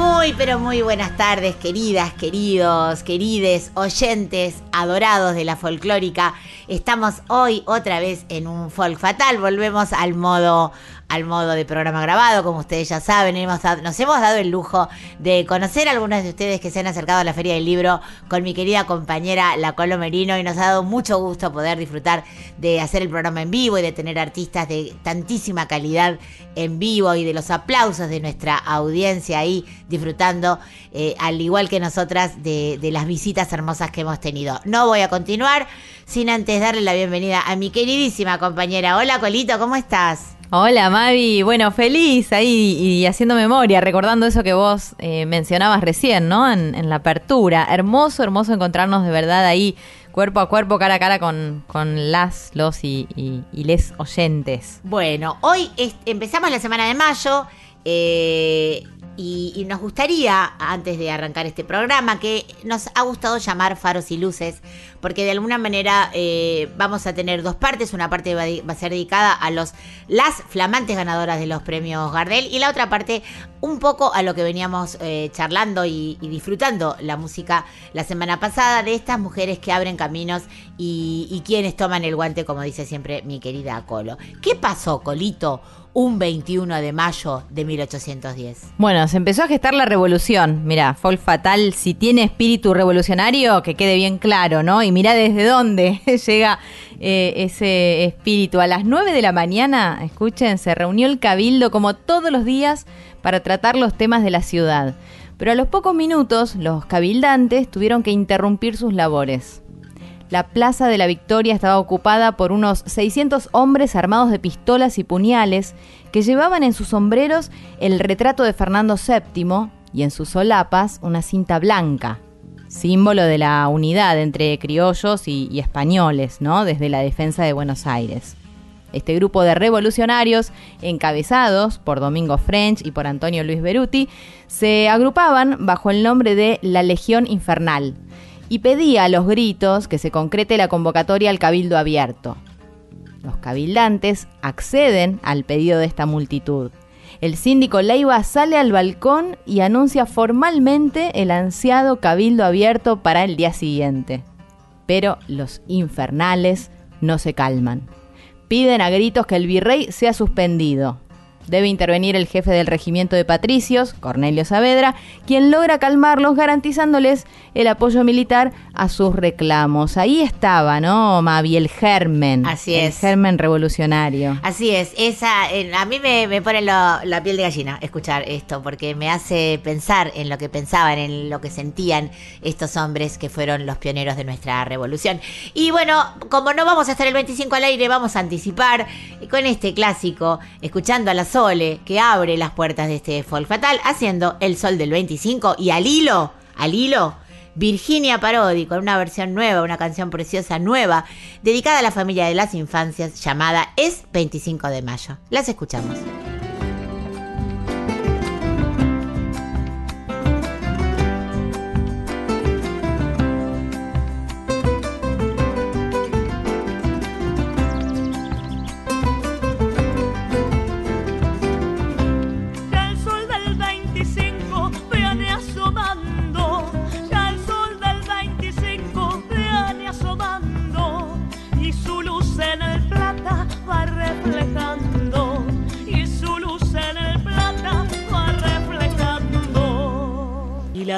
Muy, pero muy buenas tardes, queridas, queridos, querides, oyentes, adorados de la folclórica. Estamos hoy otra vez en un folk fatal. Volvemos al modo, al modo de programa grabado, como ustedes ya saben. Hemos dado- nos hemos dado el lujo de conocer a algunos de ustedes que se han acercado a la Feria del Libro con mi querida compañera La Colo Merino y nos ha dado mucho gusto poder disfrutar de hacer el programa en vivo y de tener artistas de tantísima calidad en vivo y de los aplausos de nuestra audiencia ahí disfrutando, eh, al igual que nosotras, de, de las visitas hermosas que hemos tenido. No voy a continuar sin antes darle la bienvenida a mi queridísima compañera. Hola Colito, ¿cómo estás? Hola Mavi, bueno, feliz ahí y haciendo memoria, recordando eso que vos eh, mencionabas recién, ¿no? En, en la apertura. Hermoso, hermoso encontrarnos de verdad ahí, cuerpo a cuerpo, cara a cara con, las, los y, les oyentes. Bueno, hoy empezamos la semana de mayo eh, y, nos gustaría, antes de arrancar este programa, que nos ha gustado llamar Faros y Luces, porque de alguna manera eh, vamos a tener dos partes. Una parte va, va a ser dedicada a los las flamantes ganadoras de los premios Gardel y la otra parte un poco a lo que veníamos eh, charlando y, y disfrutando la música la semana pasada de estas mujeres que abren caminos y, y quienes toman el guante, como dice siempre mi querida Colo. ¿Qué pasó, Colito, un 21 de mayo de 1810? Bueno, se empezó a gestar la revolución. Mira, Folk Fatal, si tiene espíritu revolucionario, que quede bien claro, ¿no? Y mira desde dónde llega eh, ese espíritu. A las 9 de la mañana, escuchen, se reunió el cabildo como todos los días para tratar los temas de la ciudad. Pero a los pocos minutos, los cabildantes tuvieron que interrumpir sus labores. La Plaza de la Victoria estaba ocupada por unos 600 hombres armados de pistolas y puñales que llevaban en sus sombreros el retrato de Fernando VII y en sus solapas una cinta blanca, símbolo de la unidad entre criollos y, y españoles, ¿no? Desde la defensa de Buenos Aires. Este grupo de revolucionarios, encabezados por Domingo French y por Antonio Luis Beruti, se agrupaban bajo el nombre de la Legión Infernal y pedía a los gritos que se concrete la convocatoria al cabildo abierto. Los cabildantes acceden al pedido de esta multitud. El síndico Leiva sale al balcón y anuncia formalmente el ansiado cabildo abierto para el día siguiente. Pero los infernales no se calman. Piden a gritos que el virrey sea suspendido. Debe intervenir el jefe del regimiento de patricios, Cornelio Saavedra, quien logra calmarlos garantizándoles el apoyo militar a sus reclamos. Ahí estaba, ¿no, Mavi? El germen. Así el es. germen revolucionario. Así es, esa, eh, a mí me, me pone lo- la piel de gallina escuchar esto, porque me hace pensar en lo que pensaban, en lo que sentían estos hombres que fueron los pioneros de nuestra revolución. Y bueno, como no vamos a estar el 25 al aire, vamos a anticipar con este clásico, escuchando a la Sole, que abre las puertas de este folk fatal, haciendo el sol del 25 y al hilo, al hilo, Virginia Parodi con una versión nueva, una canción preciosa nueva, dedicada a la familia de las infancias llamada Es 25 de mayo. Las escuchamos.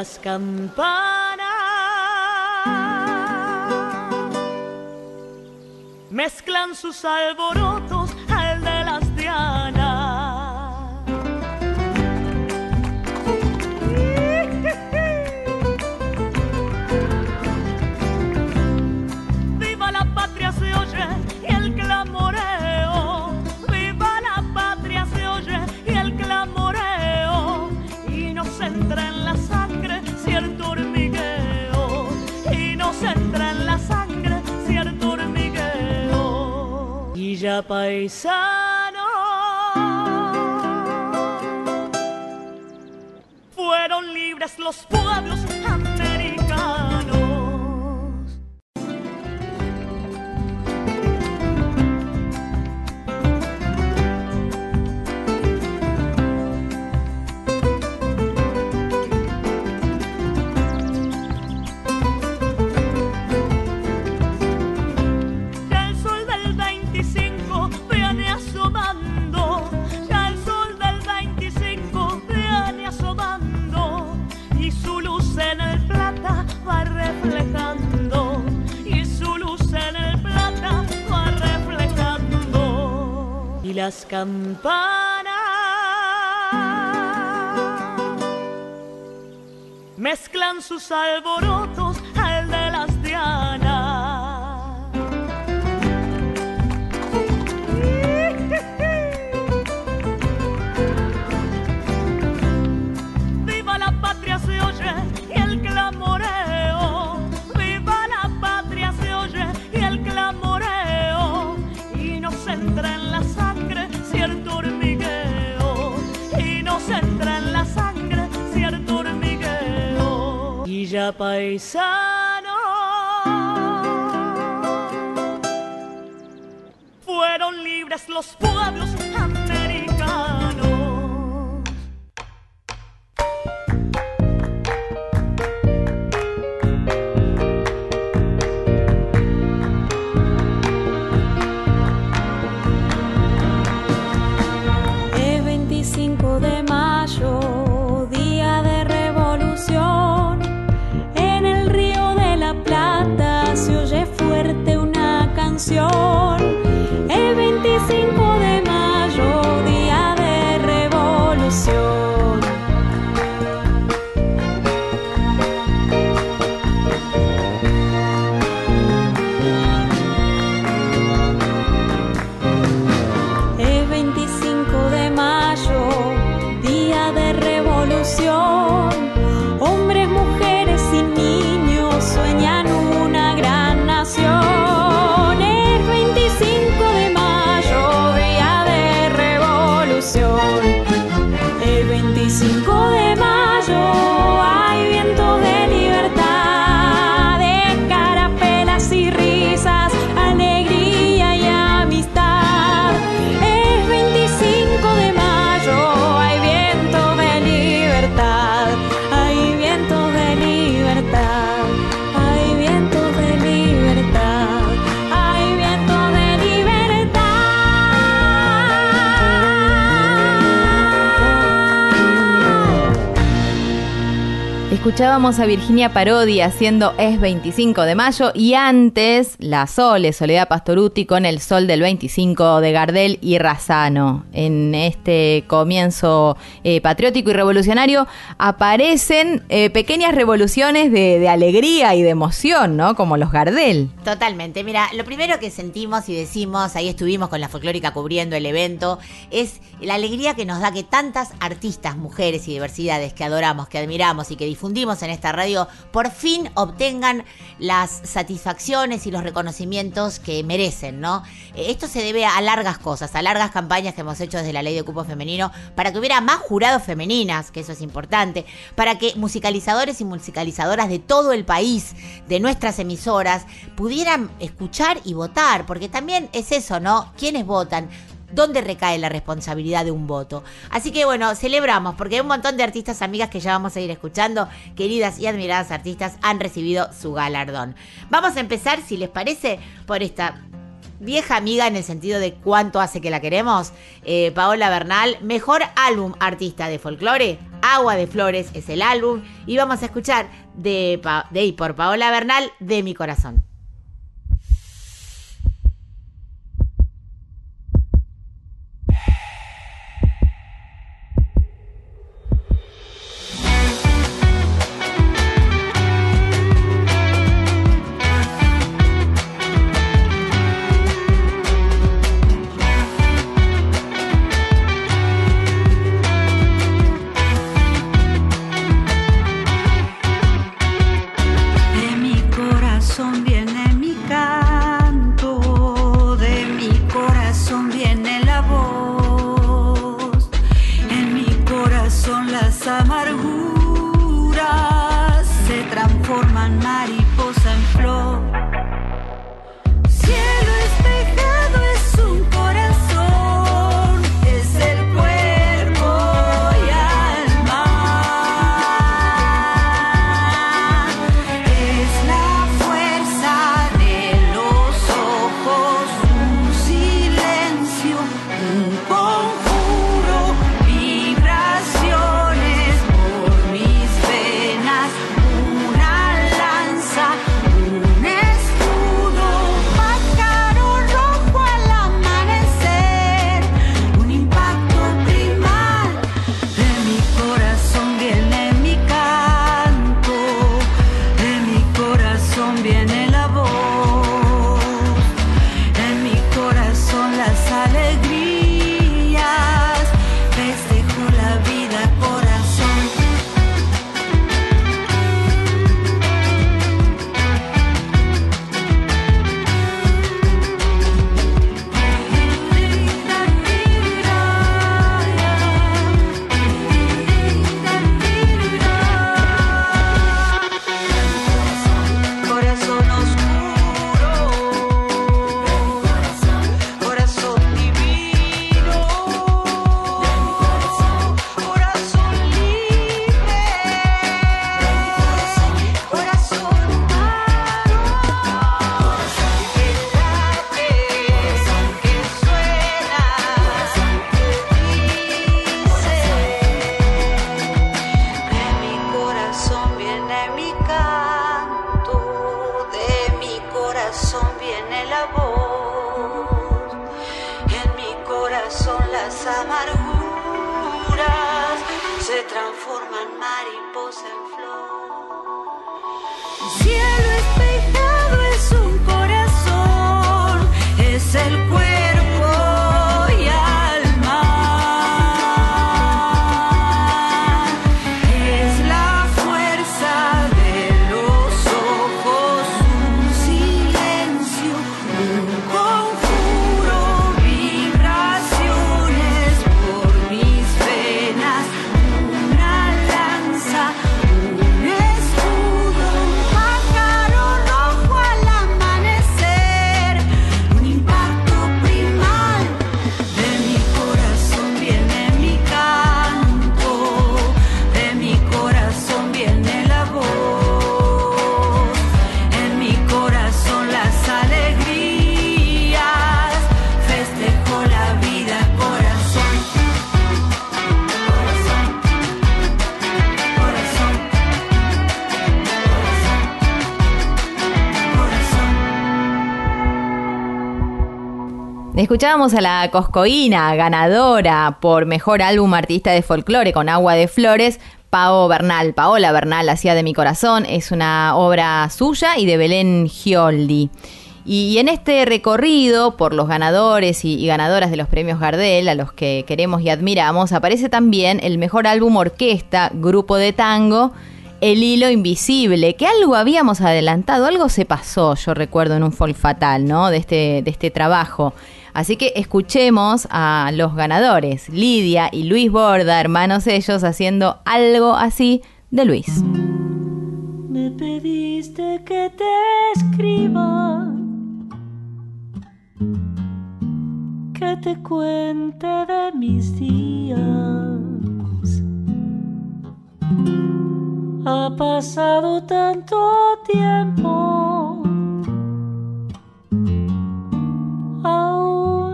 Las campanas. Mezclan sus alborotos Paisano. Fueron libres los pueblos. Las campanas. Mezclan sus alborotos paisano. Fueron libres los pueblos americanos. Escuchábamos a Virginia Parodi haciendo Es 25 de mayo y antes La Sole, Soledad Pastoruti con El Sol del 25 de Gardel y Razano. En este comienzo eh, patriótico y revolucionario aparecen eh, pequeñas revoluciones de, de alegría y de emoción, ¿no? Como los Gardel. Totalmente. Mira, lo primero que sentimos y decimos, ahí estuvimos con la folclórica cubriendo el evento, es la alegría que nos da que tantas artistas, mujeres y diversidades que adoramos, que admiramos y que difundimos en esta radio, por fin obtengan las satisfacciones y los reconocimientos que merecen, ¿no? Eh, Esto se debe a largas cosas, a largas campañas que hemos hecho desde la ley de cupo femenino para que hubiera más jurados femeninas, que eso es importante, para que musicalizadores y musicalizadoras de todo el país, de nuestras emisoras, pudieran escuchar y votar, porque también es eso, ¿no? ¿Quiénes votan? ¿Dónde recae la responsabilidad de un voto? Así que bueno, celebramos porque un montón de artistas amigas que ya vamos a ir escuchando, queridas y admiradas artistas, han recibido su galardón. Vamos a empezar, si les parece, por esta vieja amiga en el sentido de cuánto hace que la queremos, eh, Paola Bernal, mejor álbum artista de folclore, Agua de Flores es el álbum, y vamos a escuchar de, por Paola Bernal, De mi corazón. Escuchábamos a la Coscoína, ganadora por mejor álbum artista de folclore con Agua de Flores, Pao Bernal. Paola Bernal, hacía de mi corazón, es una obra suya y de Belén Gioldi. Y en este recorrido por los ganadores y, y ganadoras de los premios Gardel, a los que queremos y admiramos, aparece también el mejor álbum orquesta, grupo de tango, El Hilo Invisible, que algo habíamos adelantado, algo se pasó, yo recuerdo, en un folk fatal, ¿no? De este, de este trabajo. Así que escuchemos a los ganadores, Lidia y Luis Borda, hermanos ellos, haciendo algo así de Luis. Me pediste que te escriba, que te cuente de mis días. Ha pasado tanto tiempo,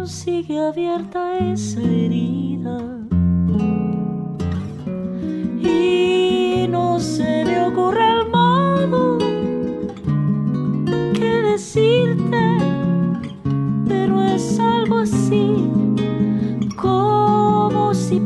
sigue abierta esa herida. Y no se me ocurre el modo que decirte, pero es algo así como si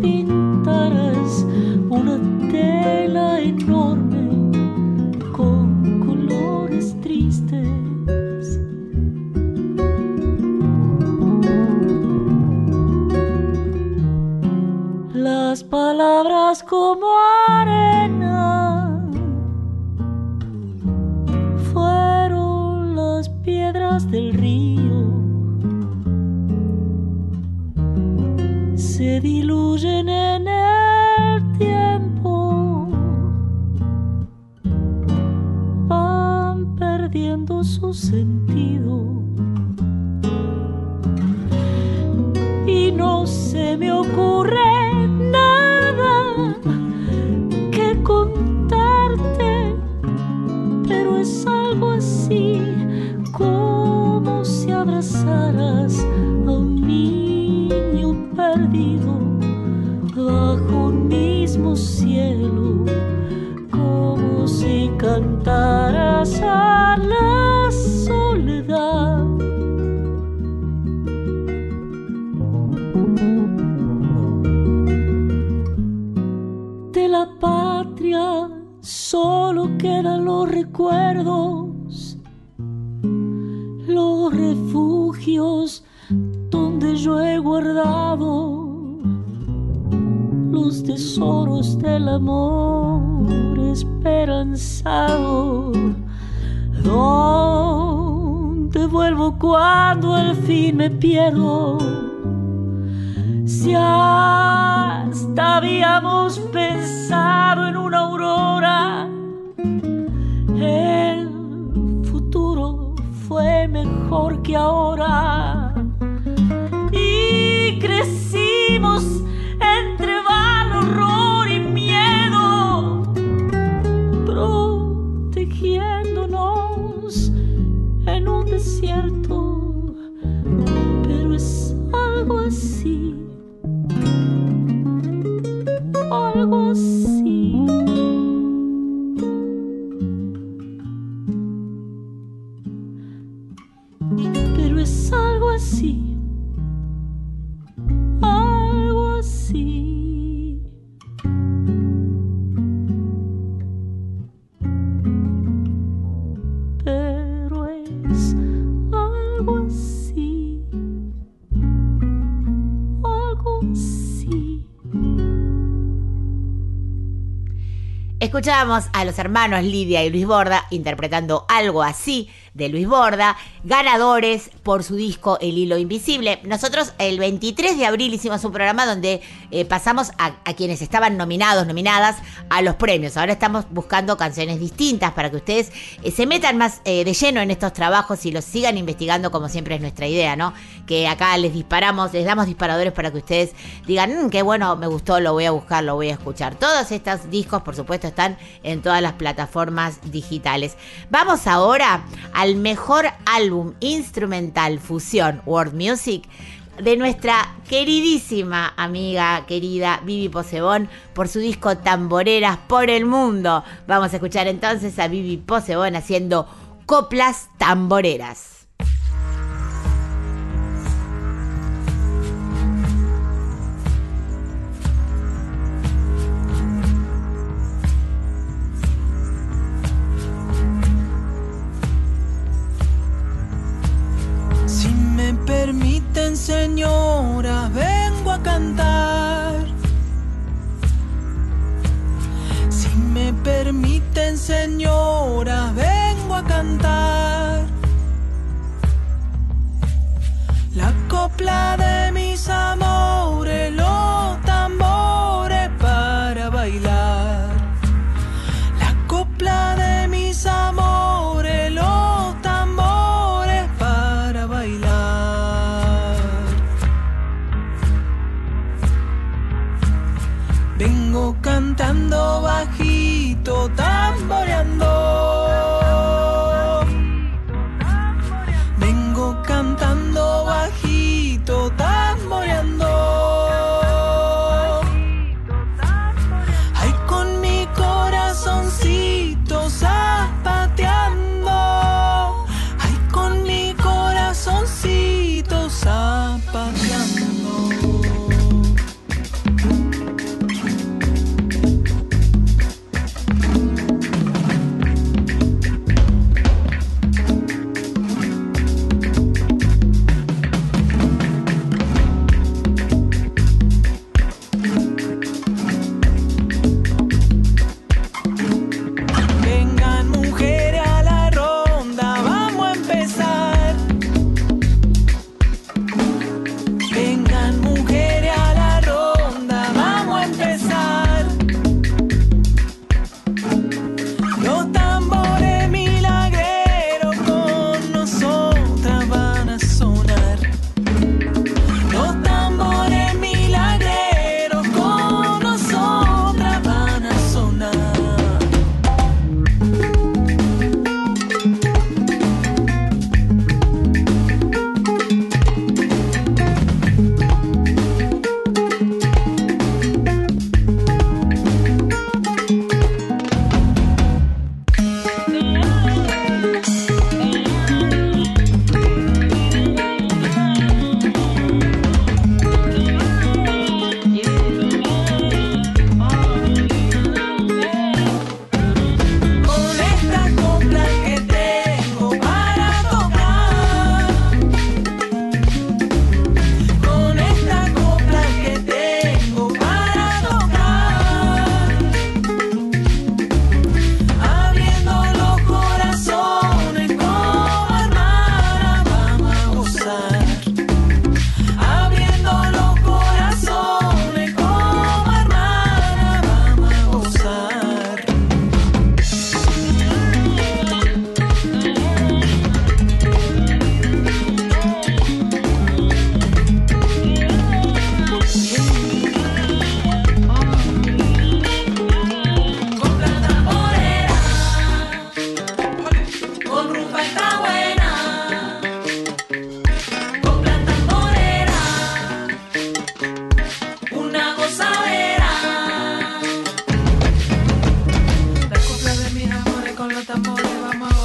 Escuchábamos a los hermanos Lidia y Luis Borda interpretando algo así de Luis Borda, ganadores por su disco El Hilo Invisible. Nosotros el 23 de abril hicimos un programa donde eh, pasamos a, quienes estaban nominados, nominadas a los premios. Ahora estamos buscando canciones distintas para que ustedes eh, se metan más eh, de lleno en estos trabajos y los sigan investigando como siempre es nuestra idea, ¿no? Que acá les disparamos, les damos disparadores para que ustedes digan, "Mm, qué bueno, me gustó, lo voy a buscar, lo voy a escuchar. Todos estos discos, por supuesto, están en todas las plataformas digitales. Vamos ahora al mejor álbum instrumental fusión World Music de nuestra queridísima amiga querida Vivi Posebón por su disco Tamboreras por el Mundo. Vamos a escuchar entonces a Vivi Posebón haciendo coplas tamboreras.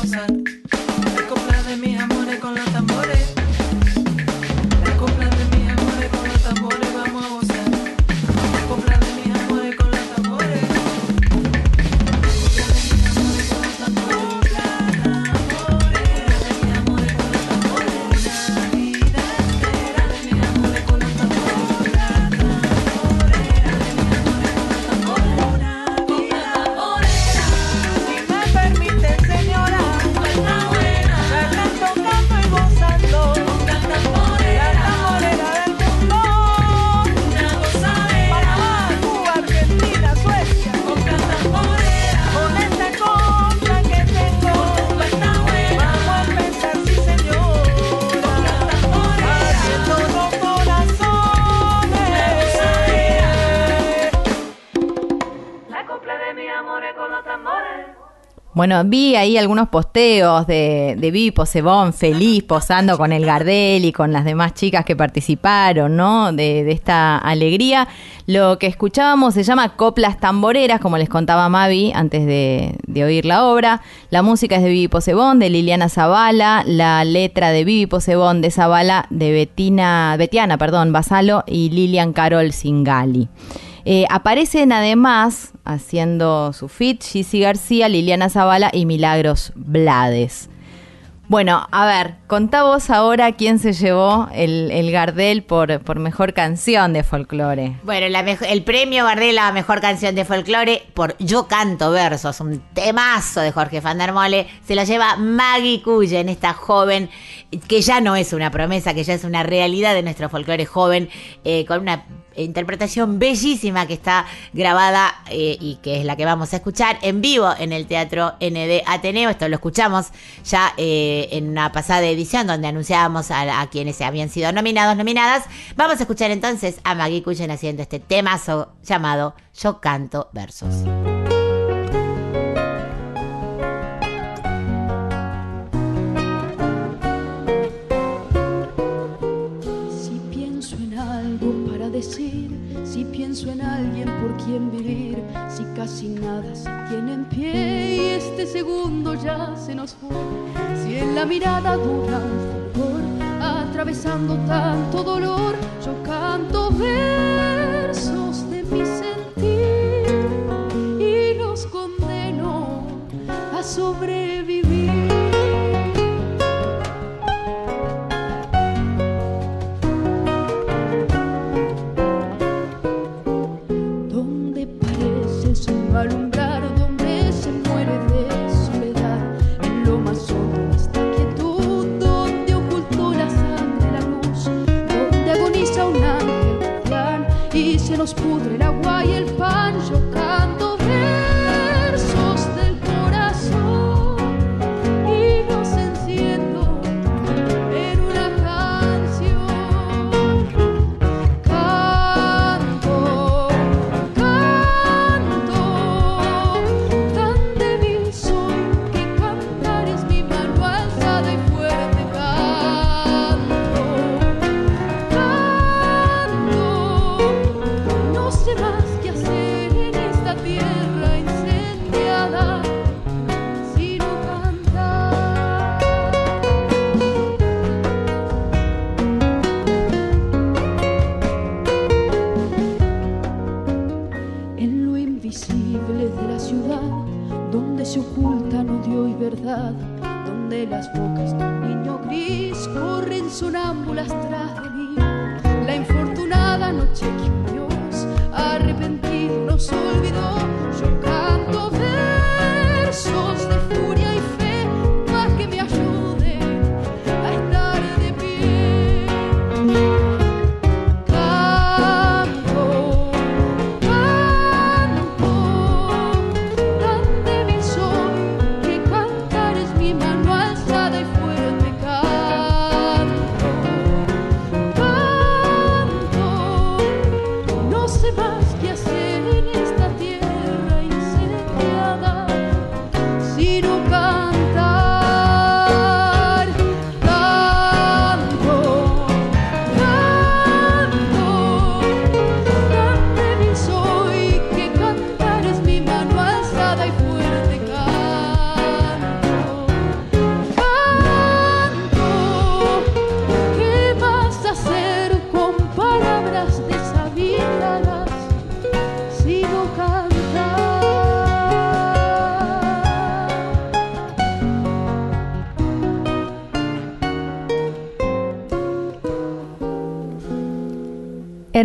sun. Bueno, vi ahí algunos posteos de, de Vivi Posebón feliz posando con el Gardel y con las demás chicas que participaron, ¿no? De, esta alegría. Lo que escuchábamos se llama Coplas Tamboreras, como les contaba Mavi antes de, de oír la obra. La música es de Vivi Posebón, de Liliana Zavala, la letra de Vivi Posebón, de Zavala, de Betina, Betiana, perdón, Basalo y Lilian Carol Singali. Eh, aparecen además haciendo su fit Gizzy García, Liliana Zavala y Milagros Blades. Bueno, a ver, contá vos ahora quién se llevó el, el Gardel por, por mejor canción de folclore. Bueno, la el premio Gardel a mejor canción de folclore por Yo canto versos, un temazo de Jorge Van der Mole, se lo lleva Maggie Cullen, esta joven que ya no es una promesa, que ya es una realidad de nuestro folclore joven, eh, con una interpretación bellísima que está grabada eh, y que es la que vamos a escuchar en vivo en el Teatro ND Ateneo. Esto lo escuchamos ya eh, en una pasada edición donde anunciábamos a, quienes habían sido nominados, nominadas. Vamos a escuchar entonces a Maggie Cullen haciendo este temazo llamado Yo canto versos. Si casi nada se tiene en pie y este segundo ya se nos fue, si en la mirada dura un fulgor, atravesando tanto dolor, yo canto versos de mi sentir y los condeno a sobrevivir. Nos pudre el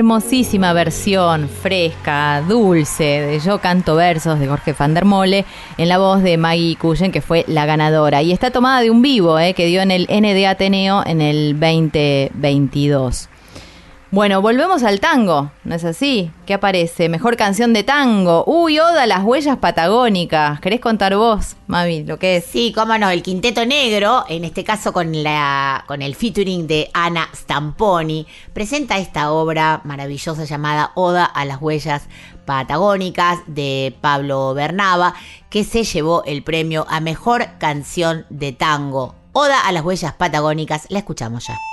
Hermosísima versión, fresca, dulce, de Yo canto versos de Jorge van der Mole, en la voz de Maggie Cullen, que fue la ganadora. Y está tomada de un vivo, eh, que dio en el ND Ateneo en el 2022. Bueno, volvemos al tango, ¿no es así? ¿Qué aparece? Mejor canción de tango. Uy, Oda, las huellas patagónicas. ¿Querés contar vos, Mavi, lo que es? Sí, cómo no, el Quinteto Negro, en este caso con, la, con el featuring de Ana Stamponi, presenta esta obra maravillosa llamada Oda a las huellas patagónicas de Pablo Bernaba, que se llevó el premio a Mejor Canción de Tango. Oda a las huellas patagónicas, la escuchamos ya.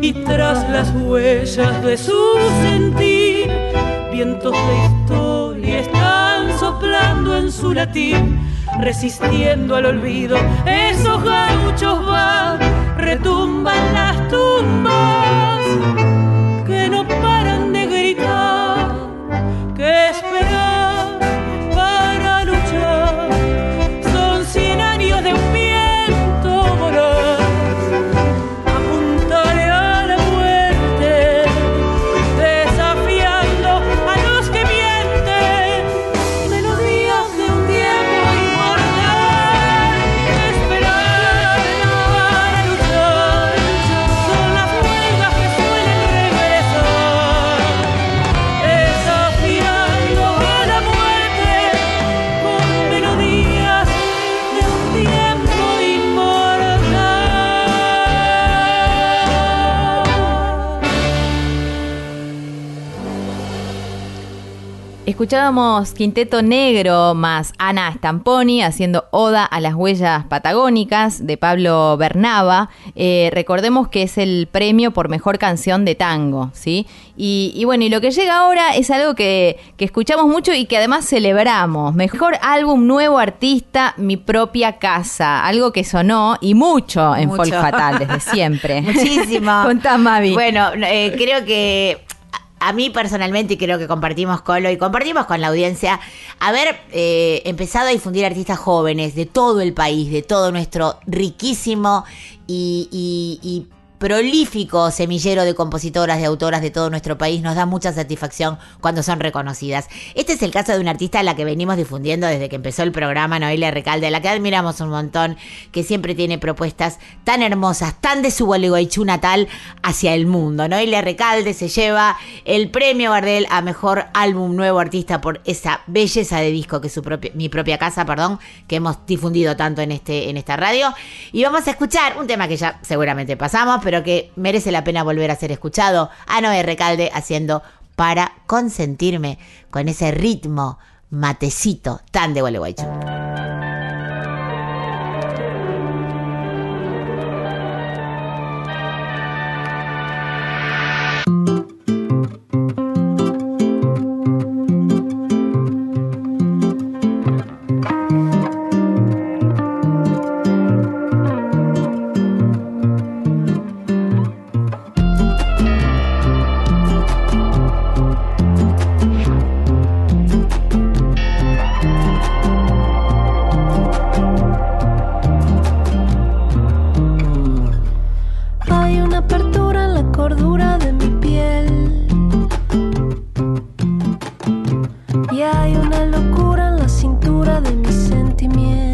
Y tras las huellas de su sentir, vientos de historia están soplando en su latín, resistiendo al olvido. Esos gauchos van, retumban las tumbas Escuchábamos Quinteto Negro más Ana Stamponi haciendo Oda a las huellas patagónicas de Pablo Bernaba. Eh, recordemos que es el premio por mejor canción de tango, ¿sí? Y, y bueno, y lo que llega ahora es algo que, que escuchamos mucho y que además celebramos. Mejor álbum nuevo artista, Mi propia casa. Algo que sonó y mucho en Mucho. Folk Fatal desde siempre. Muchísimo. Contá, Mavi. Bueno, eh, creo que a mí personalmente, y creo que compartimos con lo y compartimos con la audiencia, haber eh, empezado a difundir artistas jóvenes de todo el país, de todo nuestro riquísimo y, prolífico semillero de compositoras, de autoras de todo nuestro país, nos da mucha satisfacción cuando son reconocidas. Este es el caso de una artista a la que venimos difundiendo desde que empezó el programa, Noelia Recalde, a la que admiramos un montón, que siempre tiene propuestas tan hermosas, tan de su Gualeguaychú natal hacia el mundo. Noelia Recalde se lleva el premio Gardel a mejor álbum nuevo artista por esa belleza de disco que su propia, mi propia casa, perdón, que hemos difundido tanto en este en esta radio. Y vamos a escuchar un tema que ya seguramente pasamos, pero que merece la pena volver a ser escuchado. A Noé Recalde haciendo para consentirme con ese ritmo matecito tan de Gualeguaychú. Hay una locura en la cintura de mis sentimientos.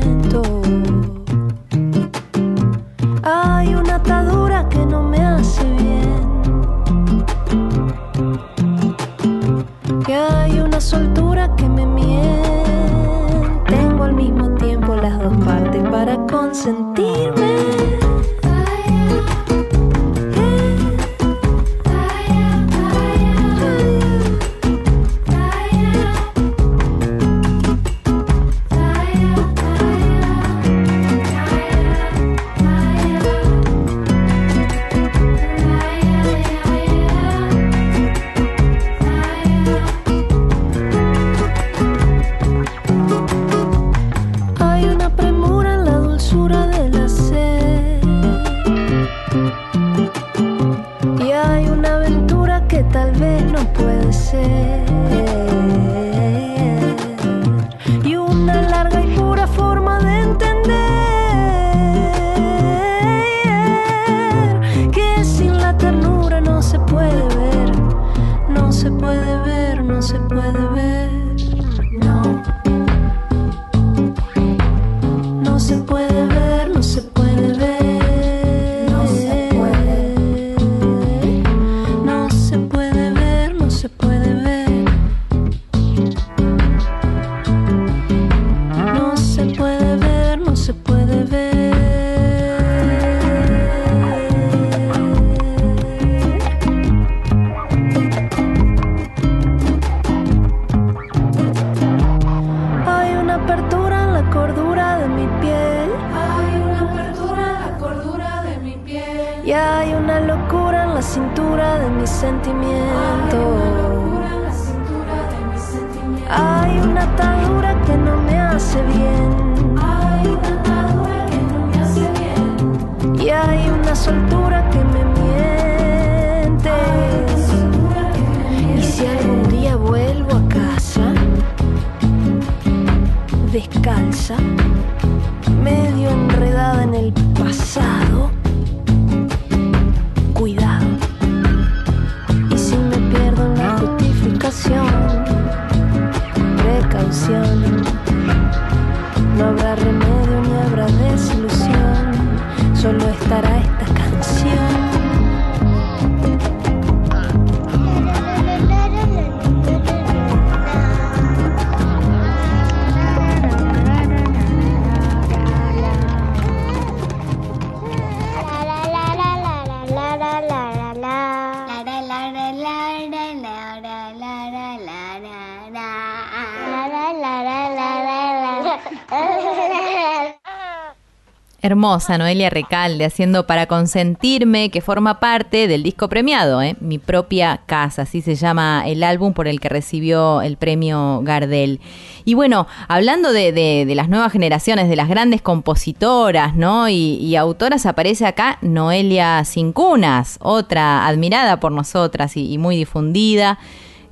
Hermosa Noelia Recalde haciendo para consentirme que forma parte del disco premiado, ¿eh? Mi propia casa, así se llama el álbum por el que recibió el premio Gardel. Y bueno, hablando de, de- de las nuevas generaciones, de las grandes compositoras, ¿no? Y, y autoras, aparece acá Noelia Cincunas, otra admirada por nosotras y, y muy difundida.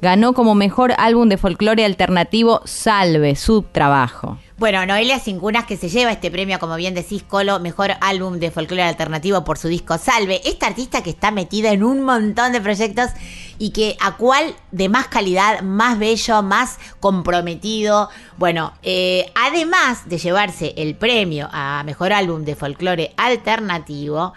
Ganó como mejor álbum de folclore alternativo Salve, su trabajo. Bueno, Noelia Cincunas que se lleva este premio, como bien decís, Colo, mejor álbum de folclore alternativo por su disco Salve. Esta artista que está metida en un montón de proyectos y que a cuál de más calidad, más bello, más comprometido. Bueno, eh, además de llevarse el premio a mejor álbum de folclore alternativo,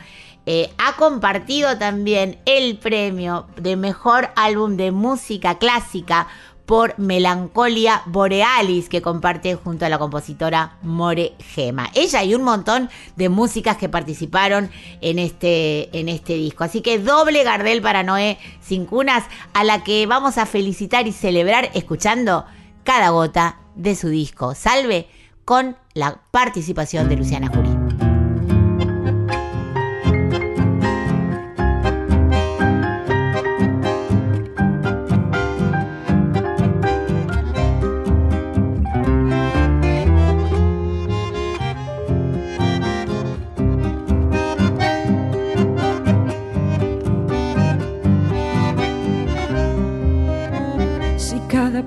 eh, ha compartido también el premio de mejor álbum de música clásica por Melancolia Borealis, que comparte junto a la compositora More Gema. Ella y un montón de músicas que participaron en este, en este disco. Así que doble Gardel para Noé Sin Cunas, a la que vamos a felicitar y celebrar escuchando cada gota de su disco. Salve con la participación de Luciana Jurí.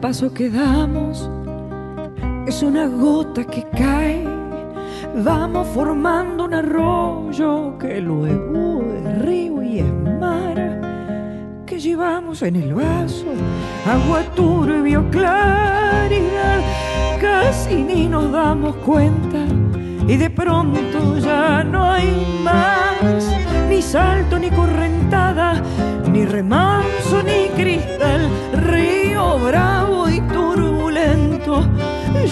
Paso que damos es una gota que cae, vamos formando un arroyo que luego es río y es mar, que llevamos en el vaso agua turbio, claridad, casi ni nos damos cuenta y de pronto ya no hay más ni salto ni correntada, ni remanso ni cristal, río bravo y turbulento,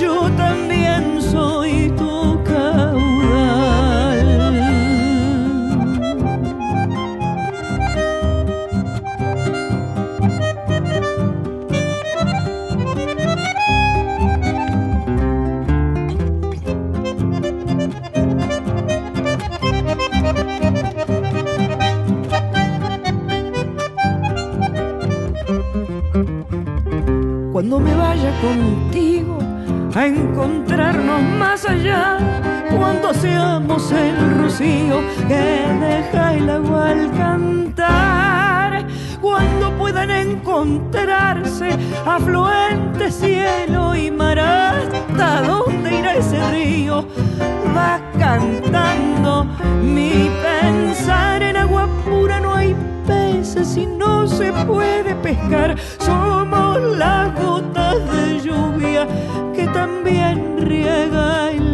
yo también soy tu cuando me vaya contigo a encontrarnos más allá, cuando seamos el rocío que deja el agua al cantar, cuando puedan encontrarse afluentes cielo y mar, hasta dónde irá ese río, va cantando mi pensar en agua pura no hay peces y no se puede pescar. Somos las gotas de lluvia que también riega el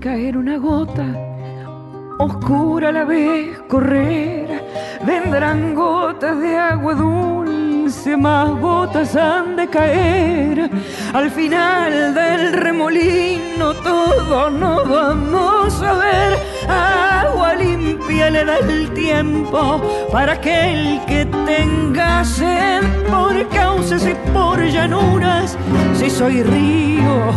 caer una gota oscura la vez correr, vendrán gotas de agua dulce, más gotas han de caer. Al final del remolino todos nos vamos a ver. Agua limpia le da el tiempo para aquel que tenga sed por cauces y por llanuras. Si soy río,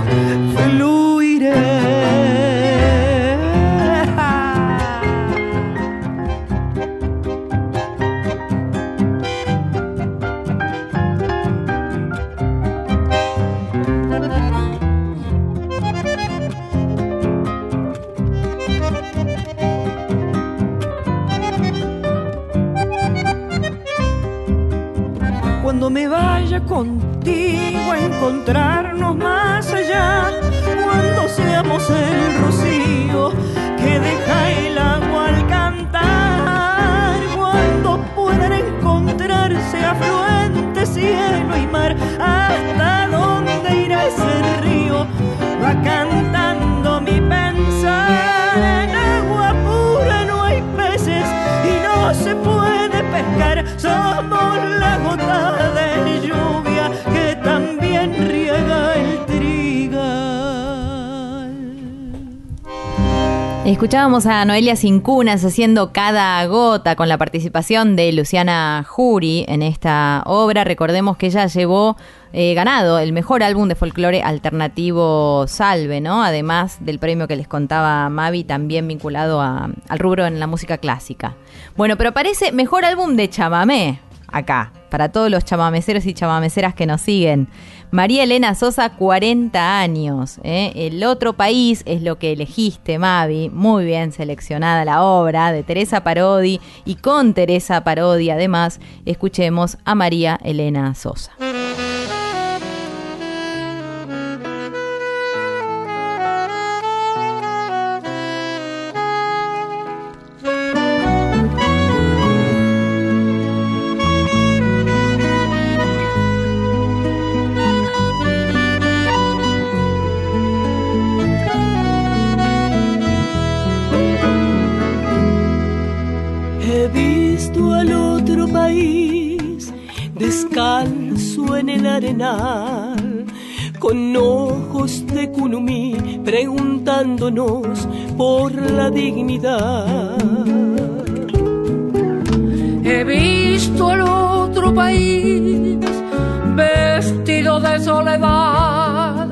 Cuando me vaya contigo a encontrarnos más allá, seamos el rocío que deja el Escuchábamos a Noelia Cincunas haciendo cada gota con la participación de Luciana Jury en esta obra. Recordemos que ella llevó eh, ganado el mejor álbum de folclore alternativo Salve, ¿no? Además del premio que les contaba Mavi, también vinculado al rubro en la música clásica. Bueno, pero aparece mejor álbum de chamamé acá, para todos los chamameceros y chamameceras que nos siguen. María Elena Sosa, 40 años. ¿eh? El otro país es lo que elegiste, Mavi. Muy bien seleccionada la obra de Teresa Parodi. Y con Teresa Parodi, además, escuchemos a María Elena Sosa. Con ojos de kunumí preguntándonos por la dignidad. He visto al otro país vestido de soledad,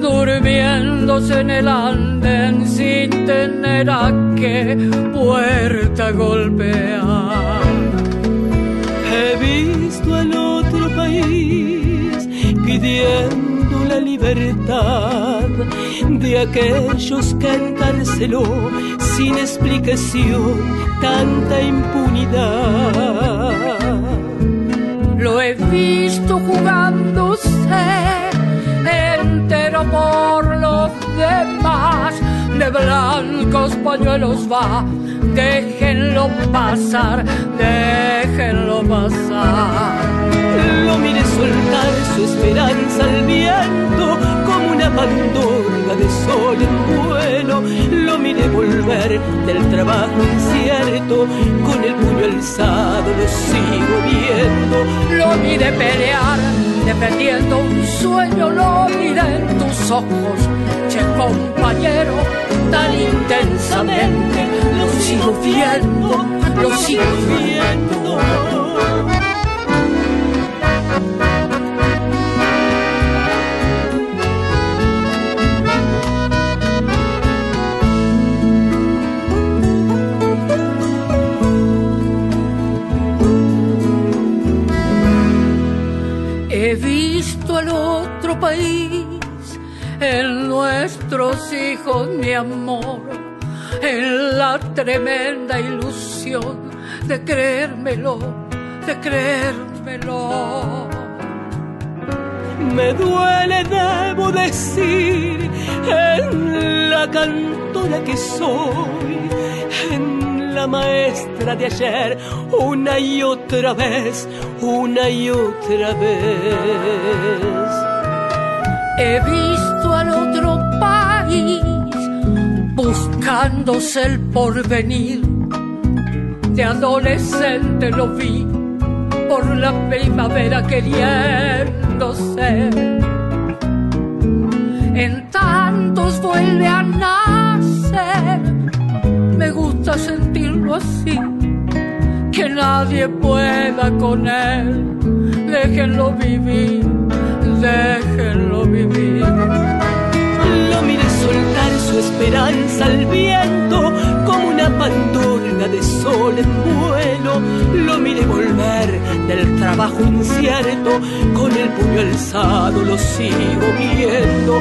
durmiéndose en el andén sin tener a qué puerta golpear. He visto al otro país pidiendo libertad de aquellos que encarceló sin explicación tanta impunidad. Lo he visto jugándose entero por los demás. De blancos pañuelos va, déjenlo pasar, déjenlo pasar. Lo mire soltar su esperanza al viento como una pandorga de sol en vuelo. Lo mire volver del trabajo incierto con el puño alzado, lo sigo viendo. Lo mire pelear, defendiendo un sueño, lo mire en tus ojos, che compañero, tan intensamente. Lo sigo viendo, lo sigo viendo. Al otro país en nuestros hijos, mi amor, en la tremenda ilusión de creérmelo, de creérmelo. Me duele, debo decir, en la cantora que soy, en la maestra de ayer, una y otra vez, una y otra vez. He visto al otro país buscándose el porvenir. De adolescente lo vi por la primavera queriendo ser. En tantos vuelve a sentirlo así, que nadie pueda con él. Déjenlo vivir, déjenlo vivir. Lo mire soltar su esperanza al viento como una pandorga de sol en vuelo. Lo mire volver del trabajo incierto con el puño alzado, lo sigo viendo.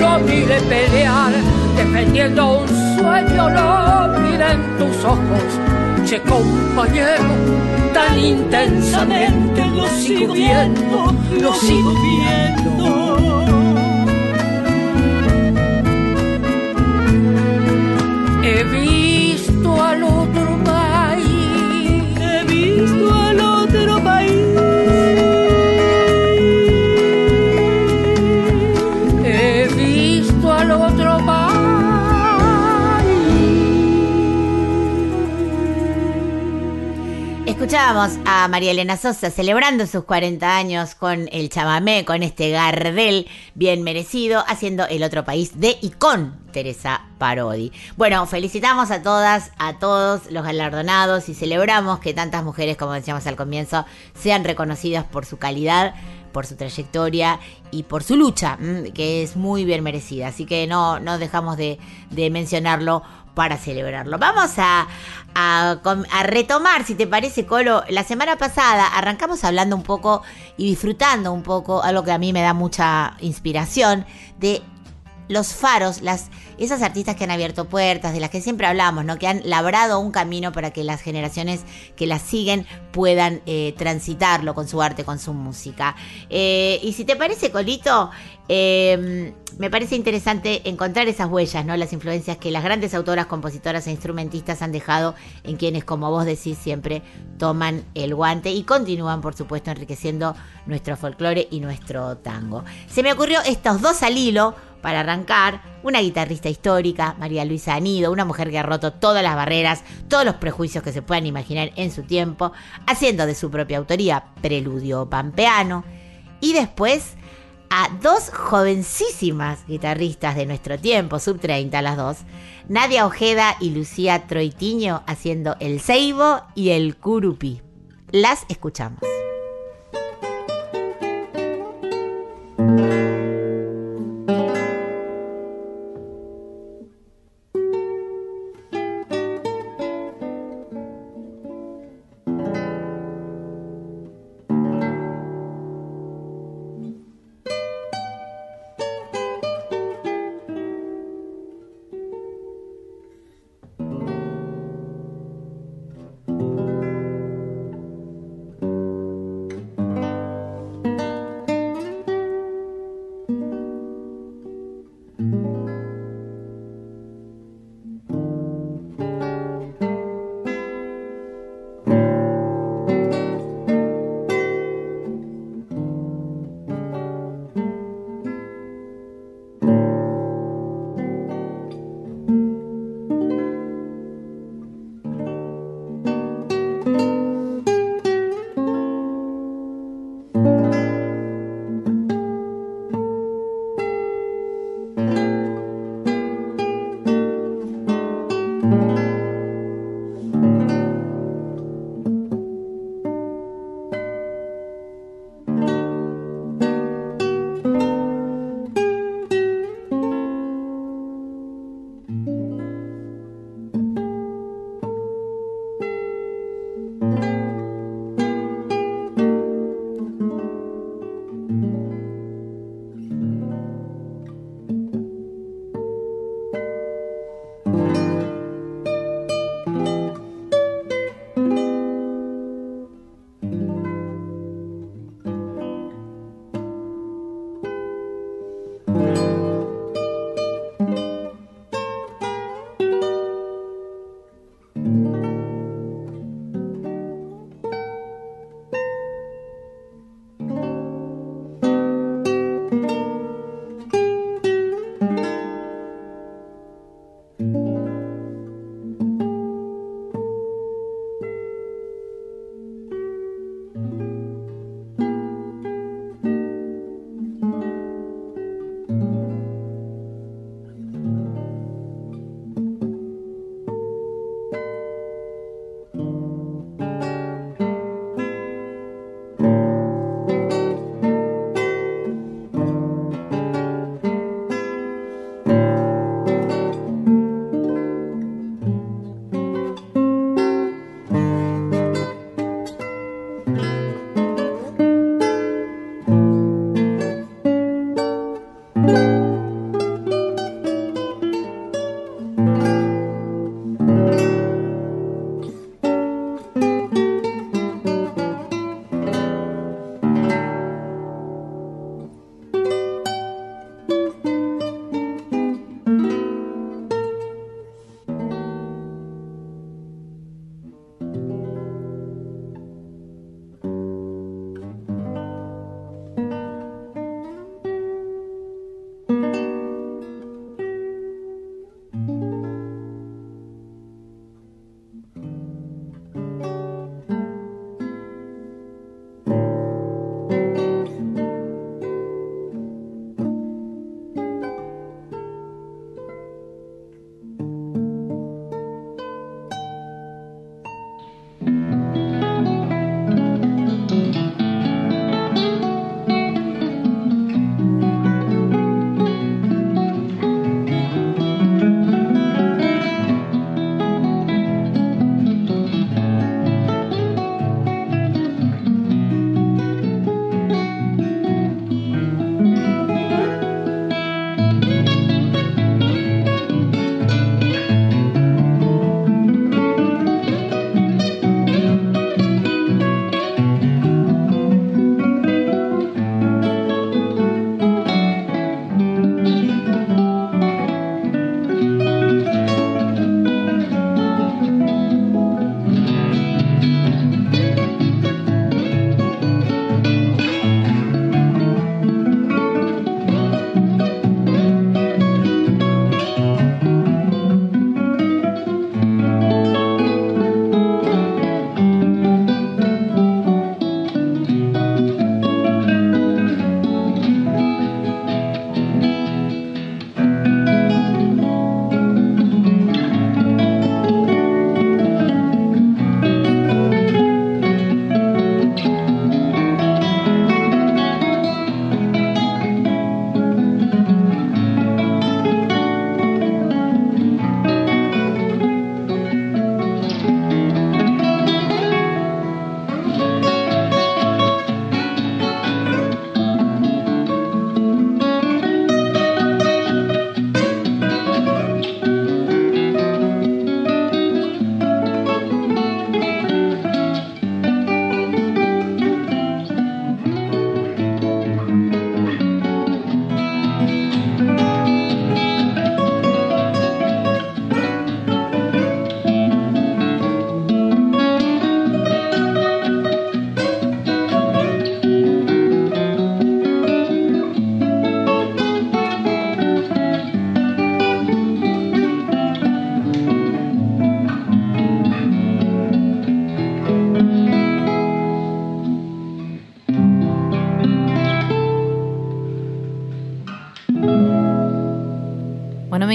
Lo mire pelear, defendiendo un sueño, lo mire en tus ojos, che compañero, tan intensamente lo sigo viendo, lo sigo viendo. He visto al otro país, Escuchábamos a María Elena Sosa celebrando sus 40 años con el chamamé, con este Gardel bien merecido, haciendo el otro país de y con Teresa Parodi. Bueno, felicitamos a todas, a todos los galardonados y celebramos que tantas mujeres, como decíamos al comienzo, sean reconocidas por su calidad por su trayectoria y por su lucha, mm, que es muy bien merecida. Así que no, no dejamos de, de mencionarlo para celebrarlo. Vamos a, a a retomar, si te parece, Colo. La semana pasada arrancamos hablando un poco y disfrutando un poco, algo que a mí me da mucha inspiración, de los faros, esas artistas que han abierto puertas, de las que siempre hablamos, ¿no? Que han labrado un camino para que las generaciones que las siguen puedan eh, transitarlo con su arte, con su música. Eh, y si te parece, Colito, eh, me parece interesante encontrar esas huellas, ¿no? Las influencias que las grandes autoras, compositoras e instrumentistas han dejado en quienes, como vos decís, siempre toman el guante y continúan, por supuesto, enriqueciendo nuestro folclore y nuestro tango. Se me ocurrió estos dos al hilo para arrancar, una guitarrista histórica, María Luisa Anido, una mujer que ha roto todas las barreras, todos los prejuicios que se puedan imaginar en su tiempo, haciendo de su propia autoría Preludio Pampeano, y después a dos jovencísimas guitarristas de nuestro tiempo, sub 30 las dos, Nadia Ojeda y Lucía Troitiño haciendo el ceibo y el curupí. Las escuchamos.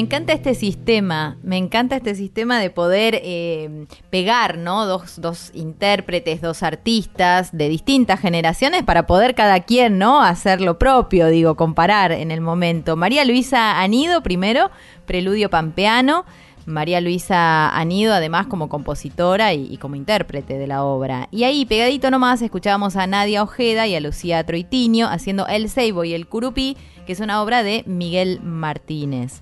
Encanta este sistema, me encanta este sistema de poder eh, pegar, ¿no? Dos, dos intérpretes, dos artistas de distintas generaciones para poder cada quien, ¿no? Hacer lo propio, digo, comparar en el momento. María Luisa Anido primero, Preludio Pampeano. María Luisa Anido, además como compositora y, como intérprete de la obra. Y ahí, pegadito nomás, escuchábamos a Nadia Ojeda y a Lucía Troitinio haciendo El Seibo y el Curupí, que es una obra de Miguel Martínez.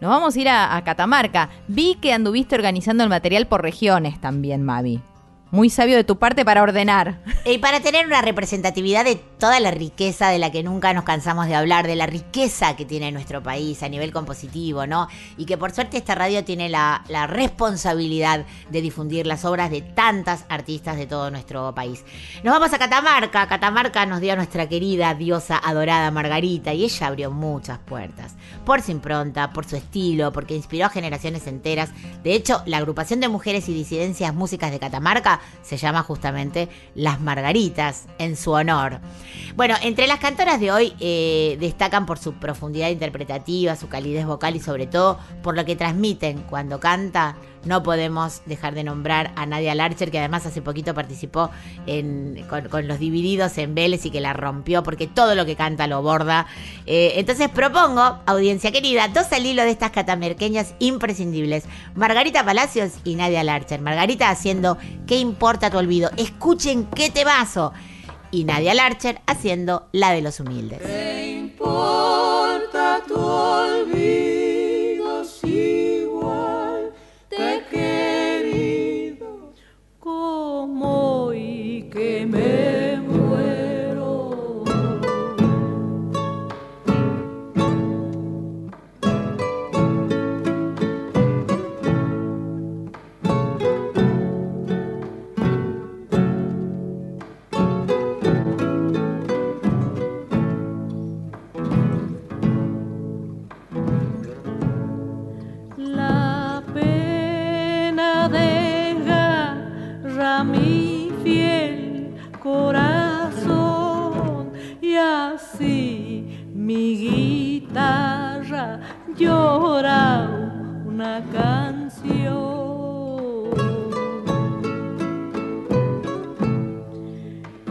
Nos vamos a ir a, a Catamarca. Vi que anduviste organizando el material por regiones también, Mavi. Muy sabio de tu parte para ordenar. Y para tener una representatividad de toda la riqueza de la que nunca nos cansamos de hablar, de la riqueza que tiene nuestro país a nivel compositivo, ¿no? Y que por suerte esta radio tiene la, responsabilidad de difundir las obras de tantas artistas de todo nuestro país. Nos vamos a Catamarca. Catamarca nos dio a nuestra querida diosa adorada Margarita y ella abrió muchas puertas. Por su impronta, por su estilo, porque inspiró a generaciones enteras. De hecho, la agrupación de mujeres y disidencias músicas de Catamarca se llama justamente Las Margaritas, en su honor. Bueno, entre las cantoras de hoy eh, destacan por su profundidad interpretativa, su calidez vocal y sobre todo por lo que transmiten cuando canta. No podemos dejar de nombrar a Nadia Larcher, que además hace poquito participó en- con, los Divididos en Vélez y que la rompió porque todo lo que canta lo borda. Eh, entonces propongo, audiencia querida, dos al hilo de estas catamerqueñas imprescindibles. Margarita Palacios y Nadia Larcher. Margarita haciendo ¿Qué importa tu olvido? Escuchen qué temazo. Y Nadia Larcher haciendo la de los humildes. importa tu olvido si guitarra llora una canción.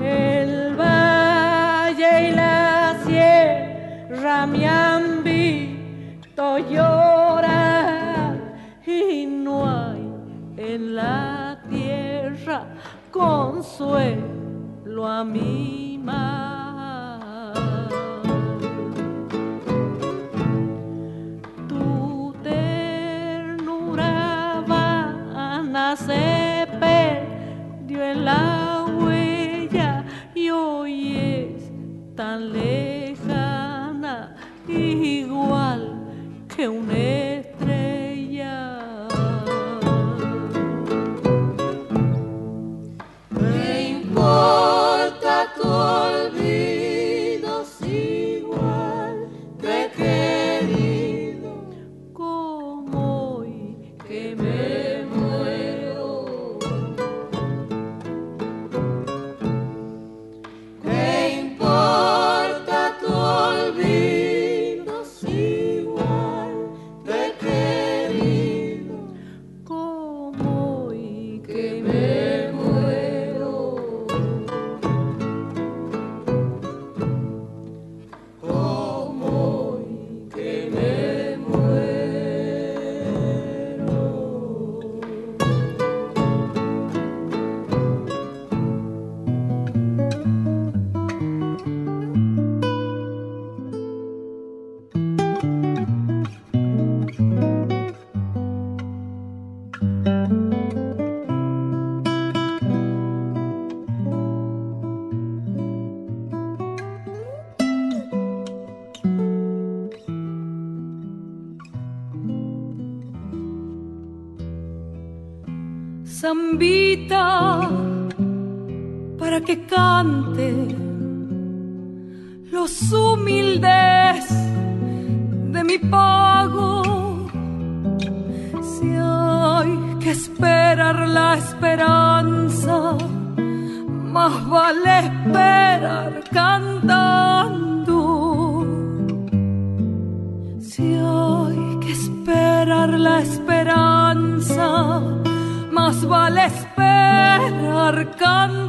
El valle y la sierra me han visto llorar y no hay en la tierra consuelo a mi mar. La huella y hoy es tan lejana, igual que una que cante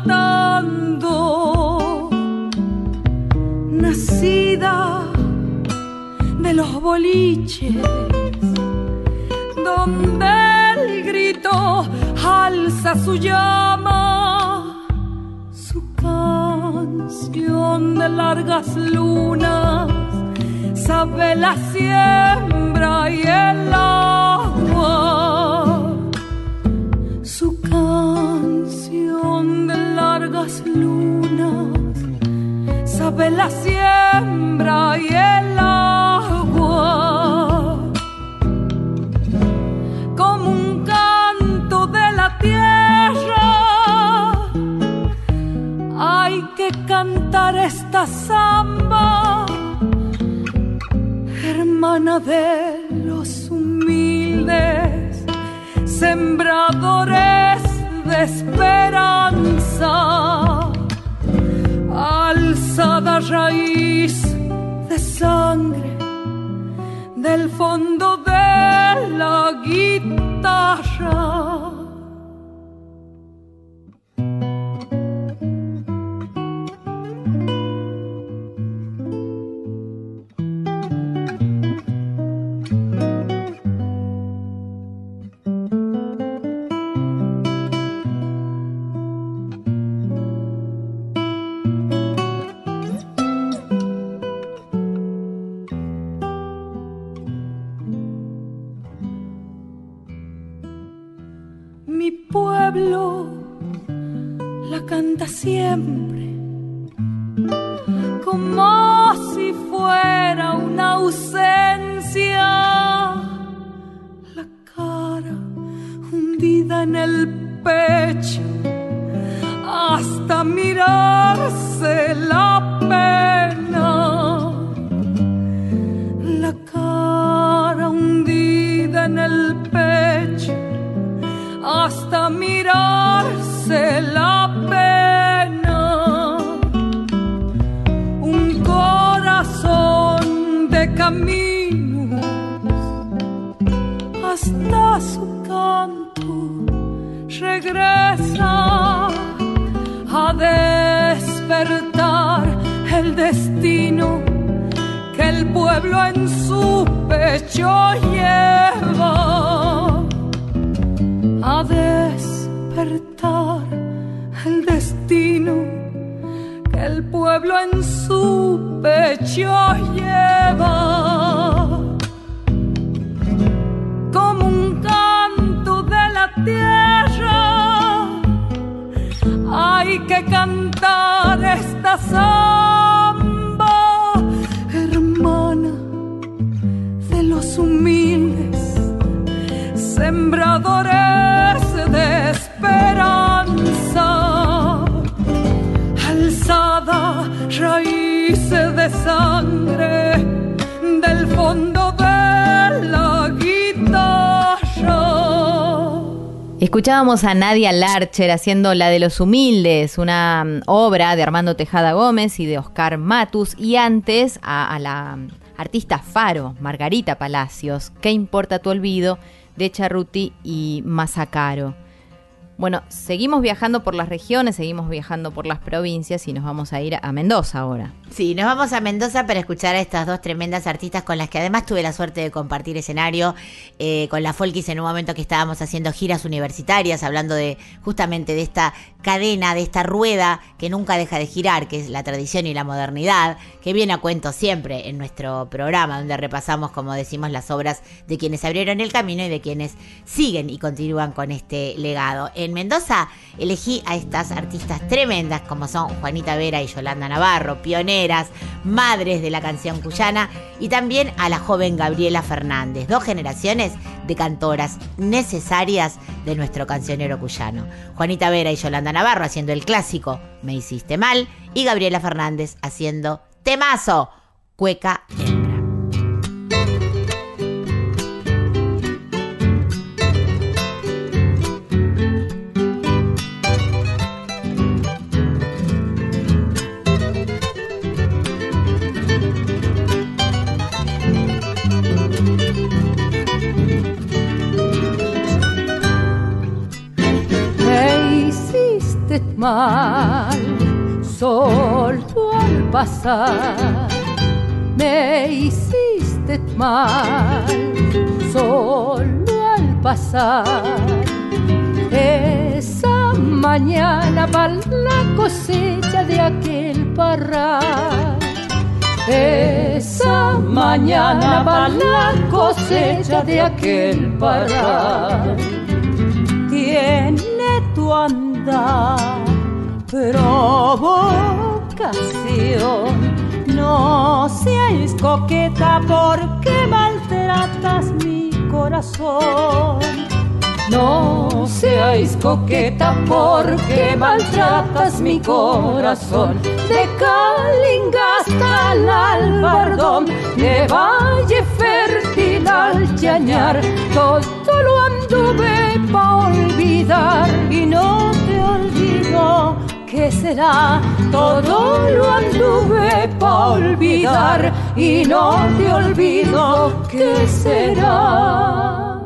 cantando. Nacida de los boliches, donde el grito alza su llama, su canción de largas lunas sabe la siembra y el agua. Largas lunas sabe la siembra y el agua. Como un canto de la tierra, hay que cantar esta samba hermana de los humildes, sembradores de esperanza, alzada raíz de sangre del fondo de la guitarra. A Nadia Larcher haciendo La de los Humildes, una mm, obra de Armando Tejada Gómez y de Oscar Matus, y antes a, a la mm, artista Faro, Margarita Palacios, ¿Qué importa tu olvido? de Charruti y Mazacaro. Bueno, seguimos viajando por las regiones, seguimos viajando por las provincias y nos vamos a ir a Mendoza ahora. Sí, nos vamos a Mendoza para escuchar a estas dos tremendas artistas con las que además tuve la suerte de compartir escenario eh, con la Folkis en un momento que estábamos haciendo giras universitarias, hablando de justamente de esta cadena, de esta rueda que nunca deja de girar, que es la tradición y la modernidad, que viene a cuento siempre en nuestro programa, donde repasamos, como decimos, las obras de quienes abrieron el camino y de quienes siguen y continúan con este legado. Mendoza elegí a estas artistas tremendas como son Juanita Vera y Yolanda Navarro, pioneras, madres de la canción cuyana, y también a la joven Gabriela Fernández, dos generaciones de cantoras necesarias de nuestro cancionero cuyano. Juanita Vera y Yolanda Navarro haciendo el clásico Me hiciste mal y Gabriela Fernández haciendo temazo, cueca hembra. Mal, solo al pasar me hiciste mal, solo al pasar. Esa mañana para la cosecha de aquel parral. Esa mañana para la cosecha de aquel parral. Tiene tu andar provocación. No seas coqueta porque maltratas mi corazón. No seáis coqueta porque maltratas mi corazón. De Calinga hasta el Albardón, de Valle Fértil al Chañar, todo lo anduve pa' olvidar y no olvido. ¿Qué será? Todo lo anduve pa' olvidar y no te olvido. ¿Qué será?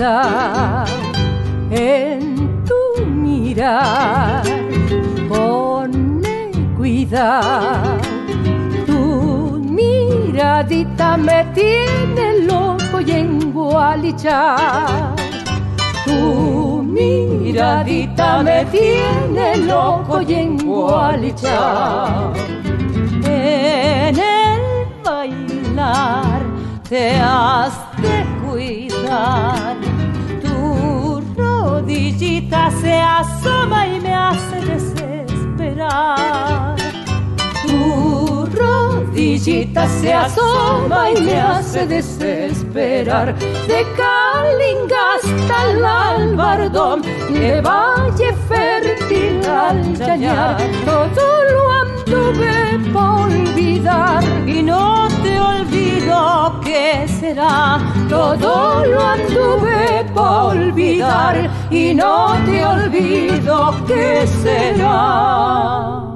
Mirar en tu mirar. Pone cuidado tu miradita me tiene loco y engualichado tu miradita me tiene loco y engualichado en el bailar te has de cuidar. Tu rodillita se asoma y me hace desesperar. Tu rodillita se asoma y me hace desesperar. De Calinga hasta el Albardón, de Valle Fértil al Chañar, todo lo anduve por olvidar y no te olvido que será. Todo lo anduve por olvidar y no te olvido que será.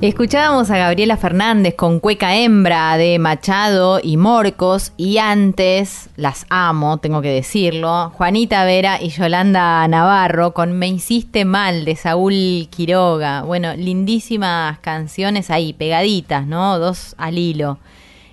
Escuchábamos a Gabriela Fernández con Cueca Hembra de Machado y Morcos y antes, las amo, tengo que decirlo, Juanita Vera y Yolanda Navarro con Me Hiciste Mal de Saúl Quiroga. Bueno, lindísimas canciones ahí, pegaditas, ¿no? Dos al hilo.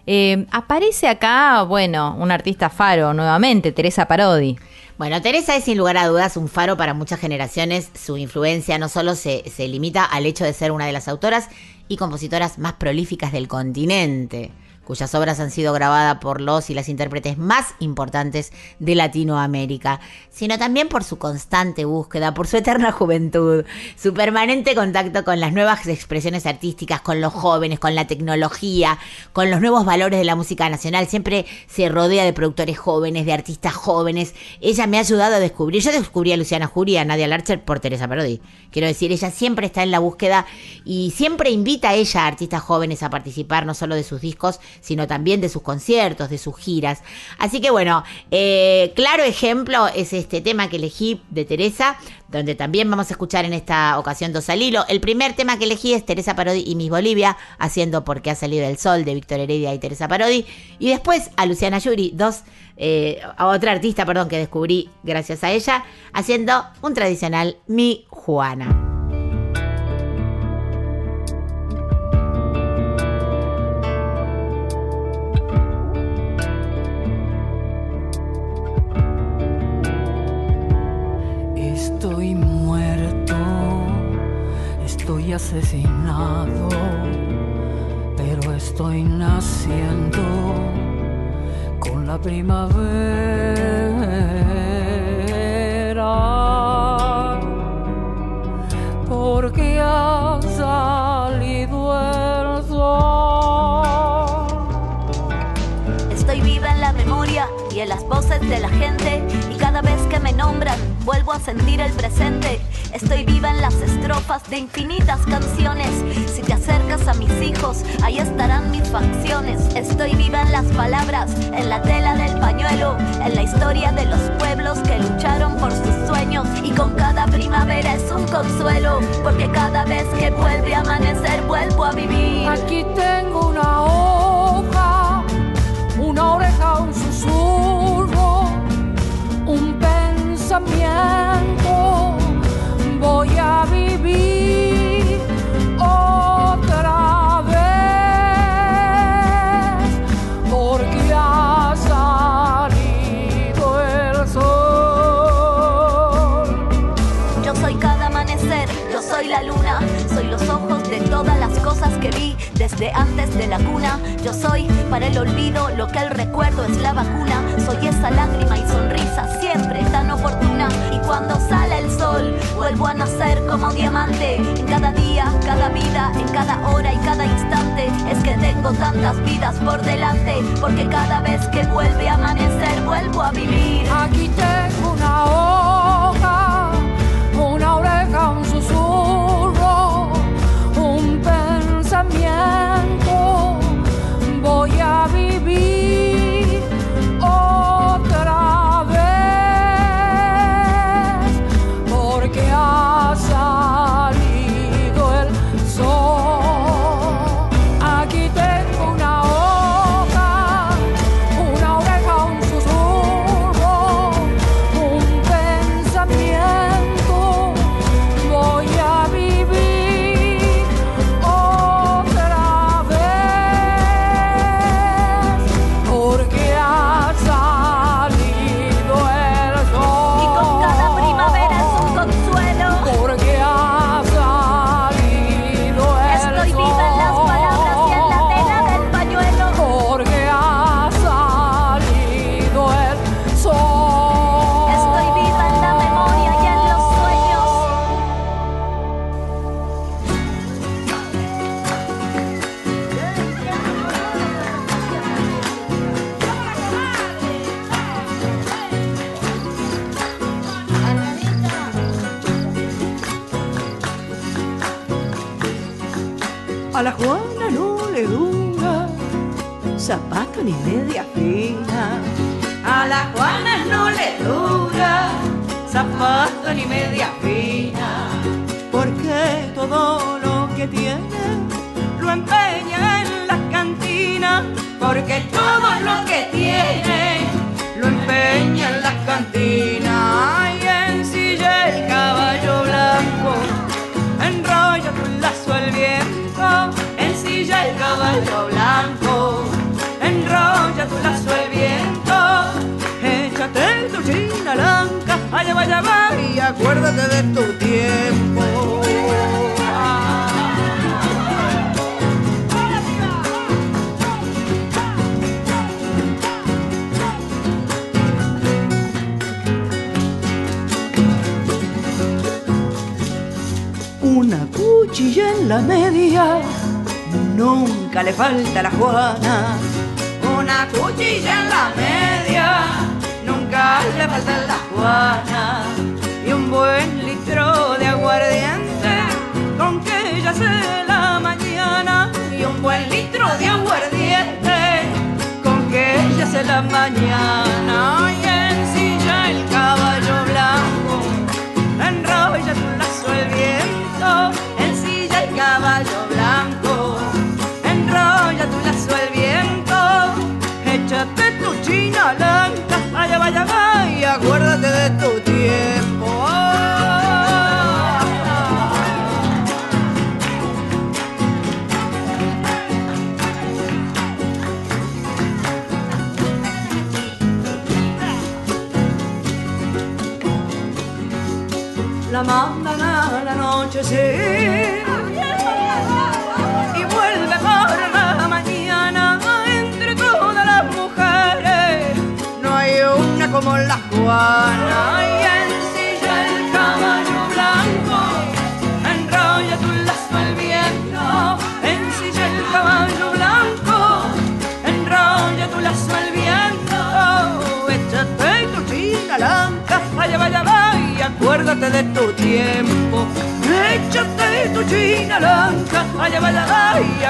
Eh, aparece acá, bueno, un artista faro nuevamente, Teresa Parodi. Bueno, Teresa es sin lugar a dudas un faro para muchas generaciones. Su influencia no solo se, se limita al hecho de ser una de las autoras y compositoras más prolíficas del continente, cuyas obras han sido grabadas por los y las intérpretes más importantes de Latinoamérica, sino también por su constante búsqueda, por su eterna juventud, su permanente contacto con las nuevas expresiones artísticas, con los jóvenes, con la tecnología, con los nuevos valores de la música nacional. Siempre se rodea de productores jóvenes, de artistas jóvenes. Ella me ha ayudado a descubrir, yo descubrí a Luciana Jury y a Nadia Larcher por Teresa Parodi. Quiero decir, ella siempre está en la búsqueda y siempre invita a ella a artistas jóvenes a participar no solo de sus discos, sino también de sus conciertos, de sus giras. Así que bueno, eh, claro ejemplo es este tema que elegí de Teresa, donde también vamos a escuchar en esta ocasión dos al hilo. El primer tema que elegí es Teresa Parodi y Miss Bolivia, haciendo Porque ha salido el sol de Víctor Heredia y Teresa Parodi. Y después a Luciana Yuri, dos, eh, a otra artista, perdón, que descubrí gracias a ella, haciendo un tradicional Mi Juana. Estoy muerto, estoy asesinado, pero estoy naciendo con la primavera. Porque ha salido el sol. Estoy viva en la memoria y en las voces de la gente cada vez que me nombran vuelvo a sentir el presente. Estoy viva en las estrofas de infinitas canciones. Si te acercas a mis hijos, ahí estarán mis facciones. Estoy viva en las palabras, en la tela del pañuelo, en la historia de los pueblos que lucharon por sus sueños y con cada primavera es un consuelo, porque cada vez que vuelve a amanecer vuelvo a vivir. Aquí tengo una hoja, una oreja, un susurro, pensamiento. Voy a vivir otra vez porque ha salido el sol. Yo soy cada amanecer, yo soy la luna, soy los ojos de todas las cosas que vi desde antes de la cuna. Yo soy para el olvido lo que el recuerdo es la vacuna. Soy esa lágrima y sonrisa siempre cuando sale el sol, vuelvo a nacer como diamante. En cada día, cada vida, en cada hora y cada instante. Es que tengo tantas vidas por delante, porque cada vez que vuelve a amanecer, vuelvo a vivir. Aquí tengo una hoja, una oreja, un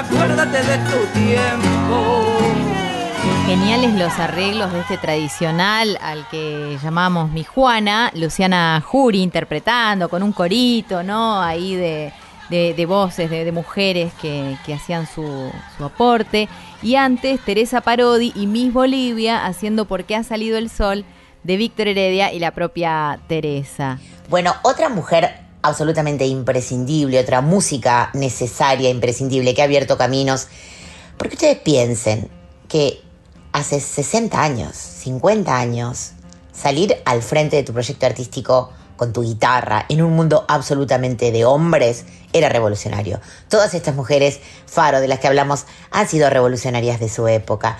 acuérdate de tu tiempo. Geniales los arreglos de este tradicional al que llamamos Mi Juana, Luciana Jury interpretando con un corito, ¿no? Ahí de, de- de voces de, de mujeres que, que hacían su, su aporte. Y antes Teresa Parodi y Miss Bolivia haciendo Por qué ha salido el sol de Víctor Heredia y la propia Teresa. Bueno, otra mujer absolutamente imprescindible, otra música necesaria, imprescindible, que ha abierto caminos. Porque ustedes piensen que hace 60 años, 50 años, salir al frente de tu proyecto artístico con tu guitarra en un mundo absolutamente de hombres era revolucionario. Todas estas mujeres, Faro, de las que hablamos, han sido revolucionarias de su época.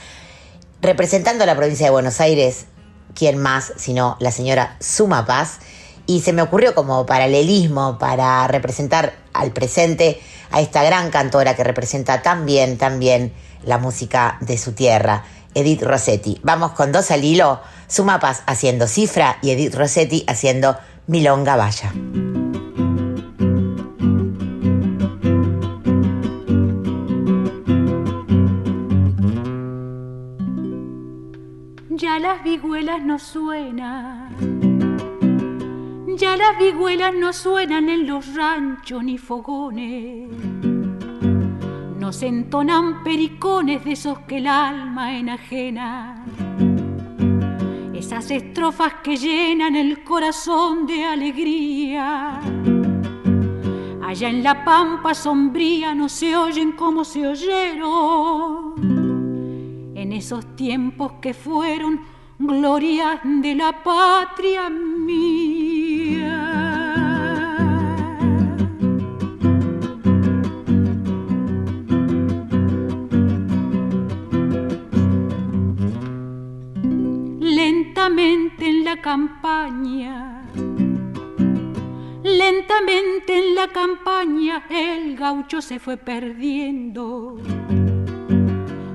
Representando a la provincia de Buenos Aires, ¿quién más sino la señora Suma Paz? Y se me ocurrió como paralelismo para representar al presente a esta gran cantora que representa tan bien, tan bien la música de su tierra, Edith Rossetti. Vamos con dos al hilo, Suma Paz haciendo cifra y Edith Rossetti haciendo Milonga Vaya. Ya las vihuelas no suenan, ya las vihuelas no suenan en los ranchos ni fogones. No se entonan pericones de esos que el alma enajena. Esas estrofas que llenan el corazón de alegría. Allá en la pampa sombría no se oyen como se oyeron en esos tiempos que fueron glorias de la patria mía. Lentamente en la campaña, lentamente en la campaña el gaucho se fue perdiendo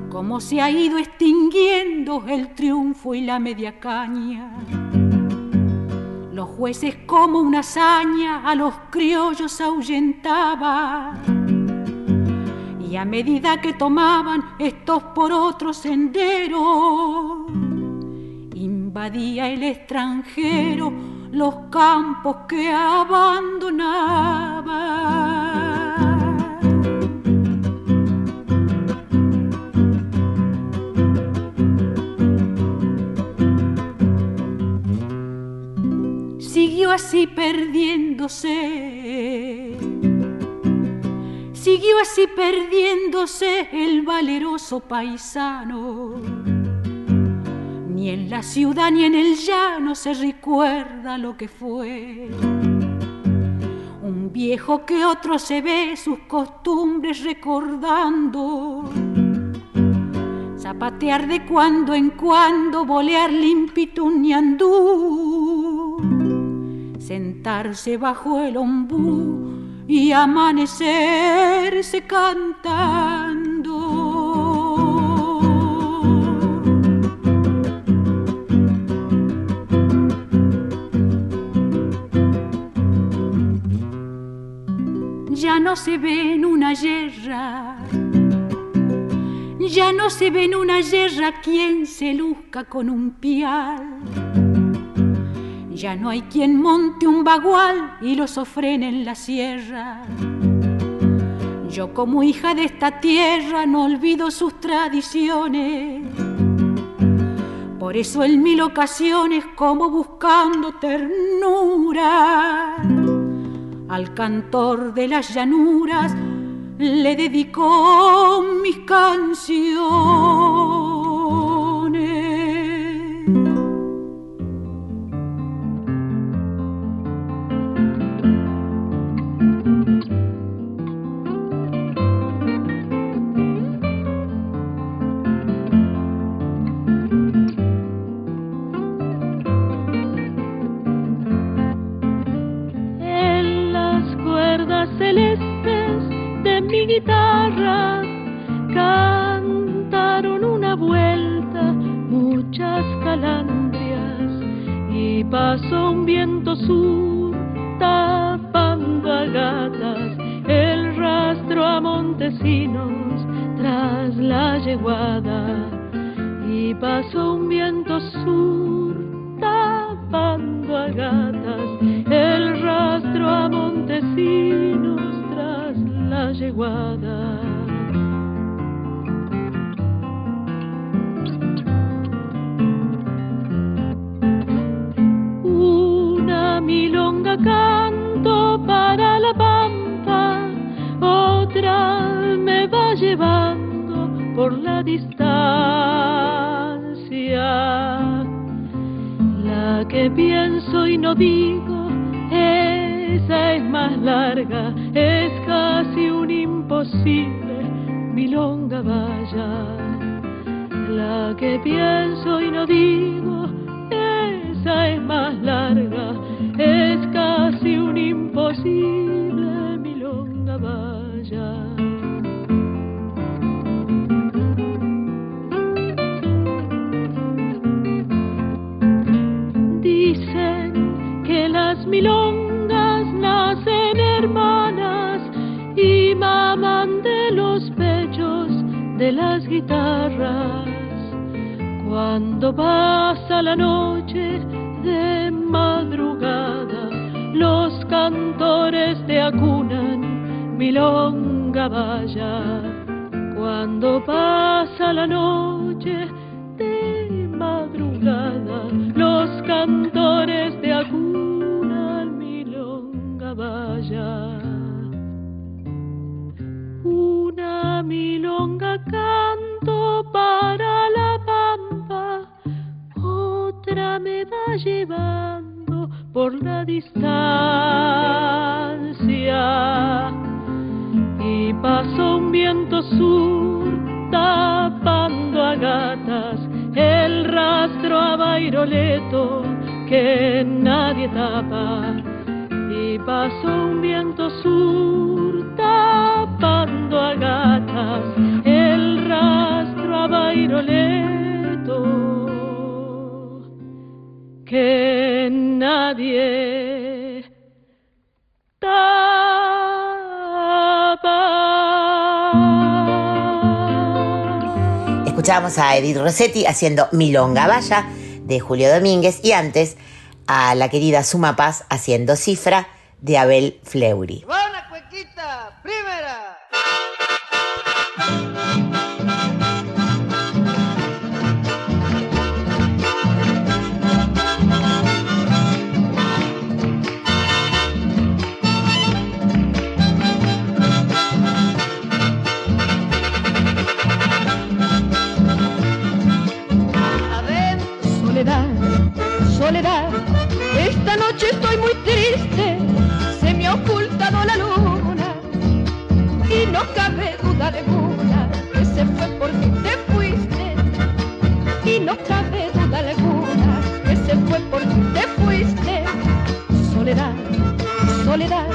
como se ha ido extinguiendo el triunfo y la media caña. Los jueces como una hazaña a los criollos ahuyentaba Y a medida que tomaban estos por otros senderos, invadía el extranjero los campos que abandonaba. Siguió así perdiéndose. Siguió así perdiéndose el valeroso paisano. Ni en la ciudad ni en el llano se recuerda lo que fue. Un viejo que otro se ve sus costumbres recordando. Zapatear de cuando en cuando, bolear limpito un ñandú. Sentarse bajo el ombú y amanecerse cantando. Ya no se ve en una yerra, ya no se ve en una yerra quien se luzca con un pial. Ya no hay quien monte un bagual y lo sofrene en la sierra. Yo como hija de esta tierra no olvido sus tradiciones. Por eso en mil ocasiones como buscando ternura al cantor de las llanuras le dedico mis canciones. nadie. Escuchamos a Edith Rossetti haciendo Milonga Valla de Julio Domínguez y antes a la querida Suma Paz haciendo Cifra de Abel Fleury. Alguna que se fue porque te fuiste y no cabe duda alguna que se fue porque te fuiste. Soledad, soledad,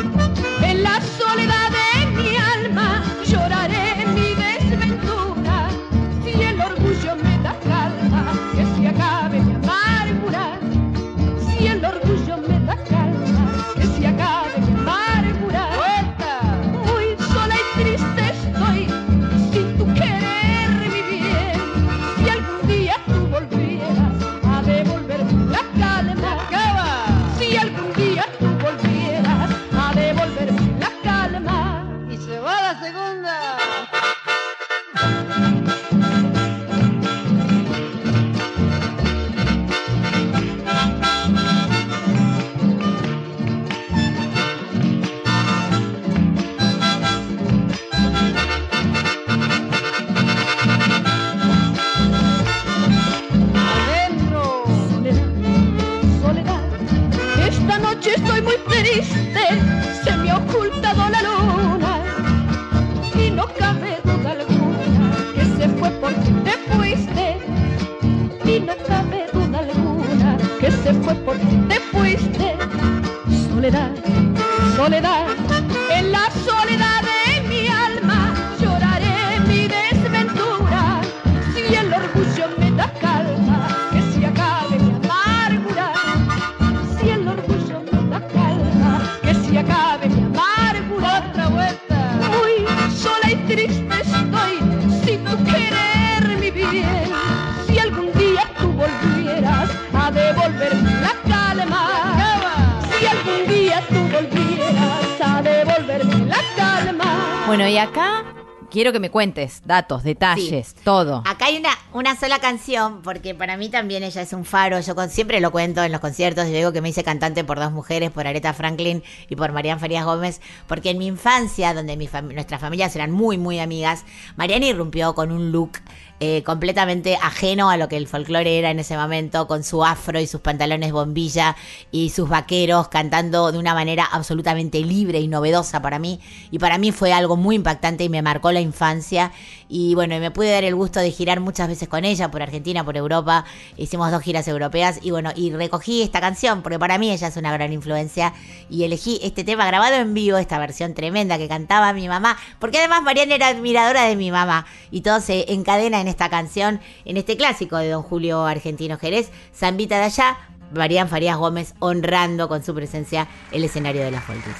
acá quiero que me cuentes datos, detalles, todo. Acá hay una, una sola canción, porque para mí también ella es un faro. Yo con- siempre lo cuento en los conciertos. Yo digo que me hice cantante por dos mujeres, por Aretha Franklin y por Marian Farías Gómez, porque en mi infancia, donde mi fam- nuestras familias eran muy, muy amigas, Mariana irrumpió con un look eh, completamente ajeno a lo que el folclore era en ese momento, con su afro y sus pantalones bombilla y sus vaqueros, cantando de una manera absolutamente libre y novedosa para mí. Y para mí fue algo muy impactante y me marcó la infancia. Y bueno, me pude dar el gusto de girar muchas veces con ella por Argentina, por Europa. Hicimos dos giras europeas y bueno, y recogí esta canción porque para mí ella es una gran influencia y elegí este tema grabado en vivo, esta versión tremenda que cantaba mi mamá, porque además Mariana era admiradora de mi mamá y todo se encadena en esta canción, en este clásico de don Julio Argentino Jerez, Zambita de allá, Marian Farías Gómez honrando con su presencia el escenario de las Folkis.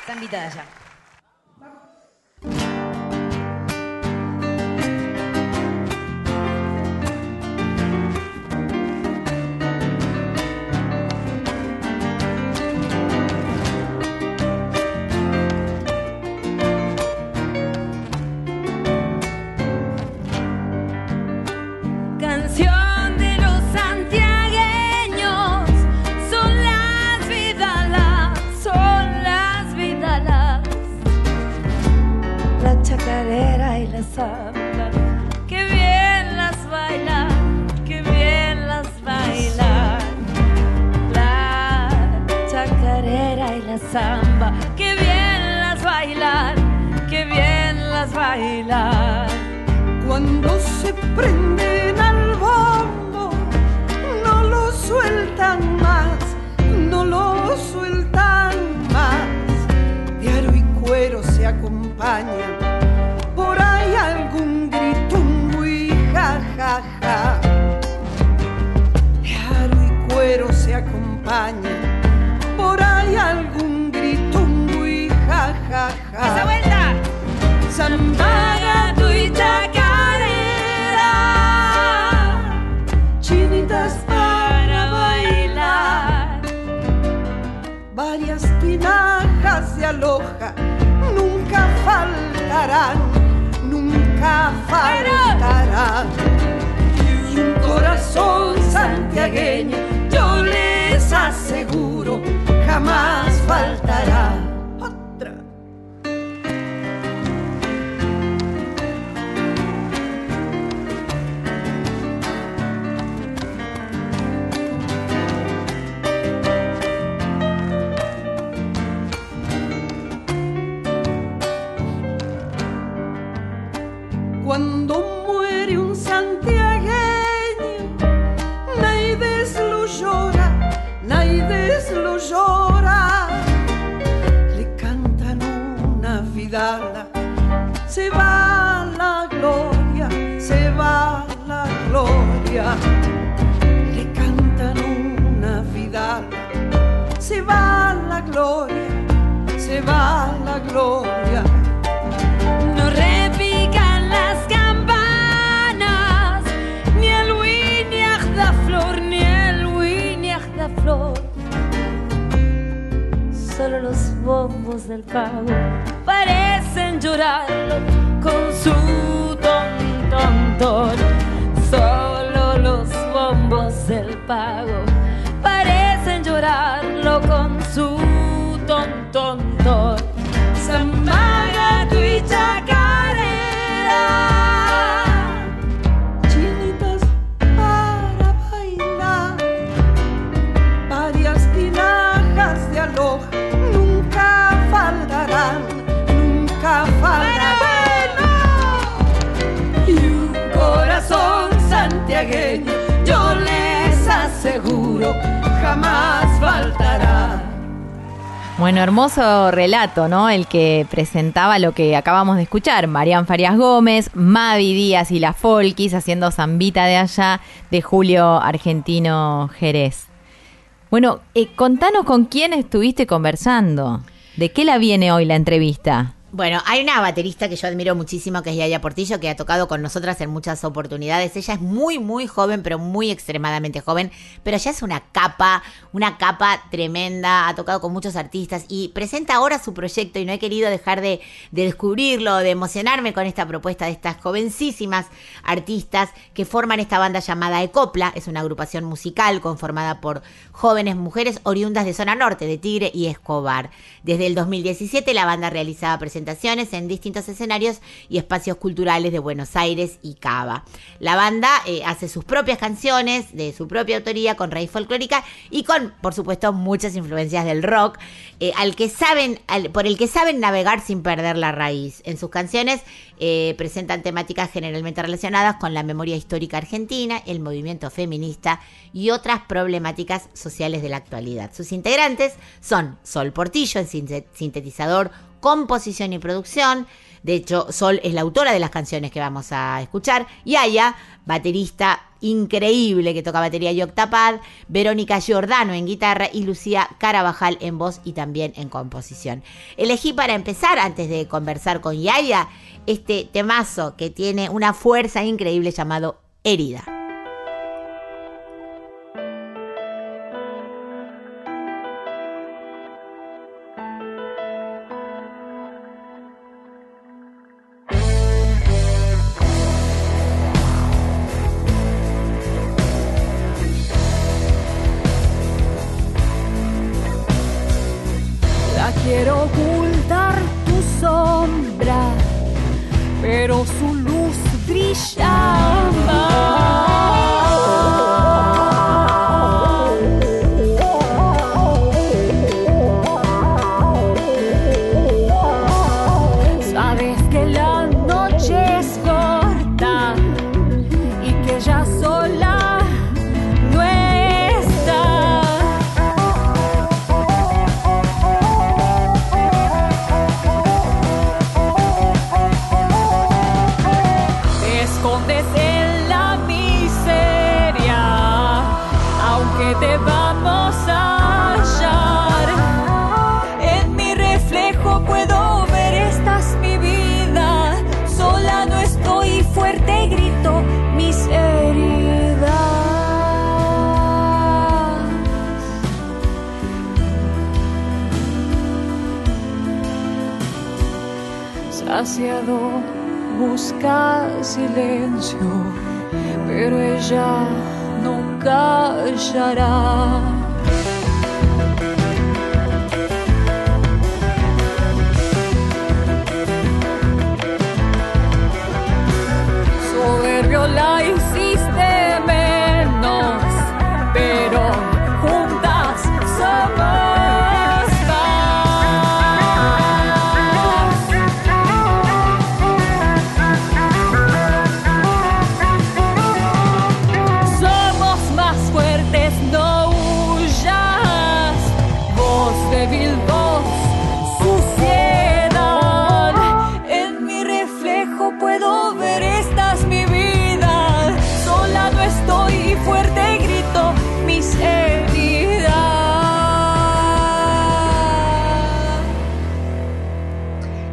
Está invitada ya. La samba. Que bien las bailan, que bien las bailan. La chacarera y la samba. Que bien las bailan, que bien las bailan. Cuando se prenden al bombo, no lo sueltan más, no lo sueltan más. Diario y cuero se acompañan, Por ahí algún grito muy ja ja ja. ¡Esa vuelta! Zambara tu chinitas para bailar. Varias tinajas se aloja, nunca faltarán, nunca faltarán. Y un corazón santiagueño les aseguro, jamás faltará. Se va la gloria, se va la gloria. Le cantan una vidala, se va la gloria, se va la gloria. No repican las campanas, ni el winiach da flor, ni el winiach da flor. Solo los bombos del pago parecen llorar con su ton, ton. Solo los bombos del pago parecen llorarlo con su ton, ton, ton. Zamaga jamás faltará. Bueno, hermoso relato, ¿no? El que presentaba lo que acabamos de escuchar. Marian Farias Gómez, Mavi Díaz y la Folkis haciendo Zambita de allá de Julio Argentino Jerez. Bueno, eh, contanos con quién estuviste conversando. ¿De qué la viene hoy la entrevista? Bueno, hay una baterista que yo admiro muchísimo, que es Yaya Portillo, que ha tocado con nosotras en muchas oportunidades. Ella es muy, muy joven, pero muy extremadamente joven, pero ya es una capa, una capa tremenda, ha tocado con muchos artistas y presenta ahora su proyecto y no he querido dejar de, de descubrirlo, de emocionarme con esta propuesta de estas jovencísimas artistas que forman esta banda llamada Ecopla. Es una agrupación musical conformada por jóvenes mujeres oriundas de zona norte, de Tigre y Escobar. Desde el 2017 la banda realizaba presentaciones en distintos escenarios y espacios culturales de Buenos Aires y Cava. La banda eh, hace sus propias canciones de su propia autoría con raíz folclórica y con, por supuesto, muchas influencias del rock, eh, al que saben, por el que saben navegar sin perder la raíz. En sus canciones eh, presentan temáticas generalmente relacionadas con la memoria histórica argentina, el movimiento feminista y otras problemáticas sociales de la actualidad. Sus integrantes son Sol Portillo, en sinte- sintetizador, composición y producción. De hecho, Sol es la autora de las canciones que vamos a escuchar. Y Aya, baterista increíble que toca batería y octapad. Verónica Giordano en guitarra y Lucía Carabajal en voz y también en composición. Elegí para empezar, antes de conversar con Yaya, este temazo que tiene una fuerza increíble llamado Herida. Débil, voz suciedad. En mi reflejo puedo ver esta es mi vida. Sola no estoy y fuerte grito mis heridas.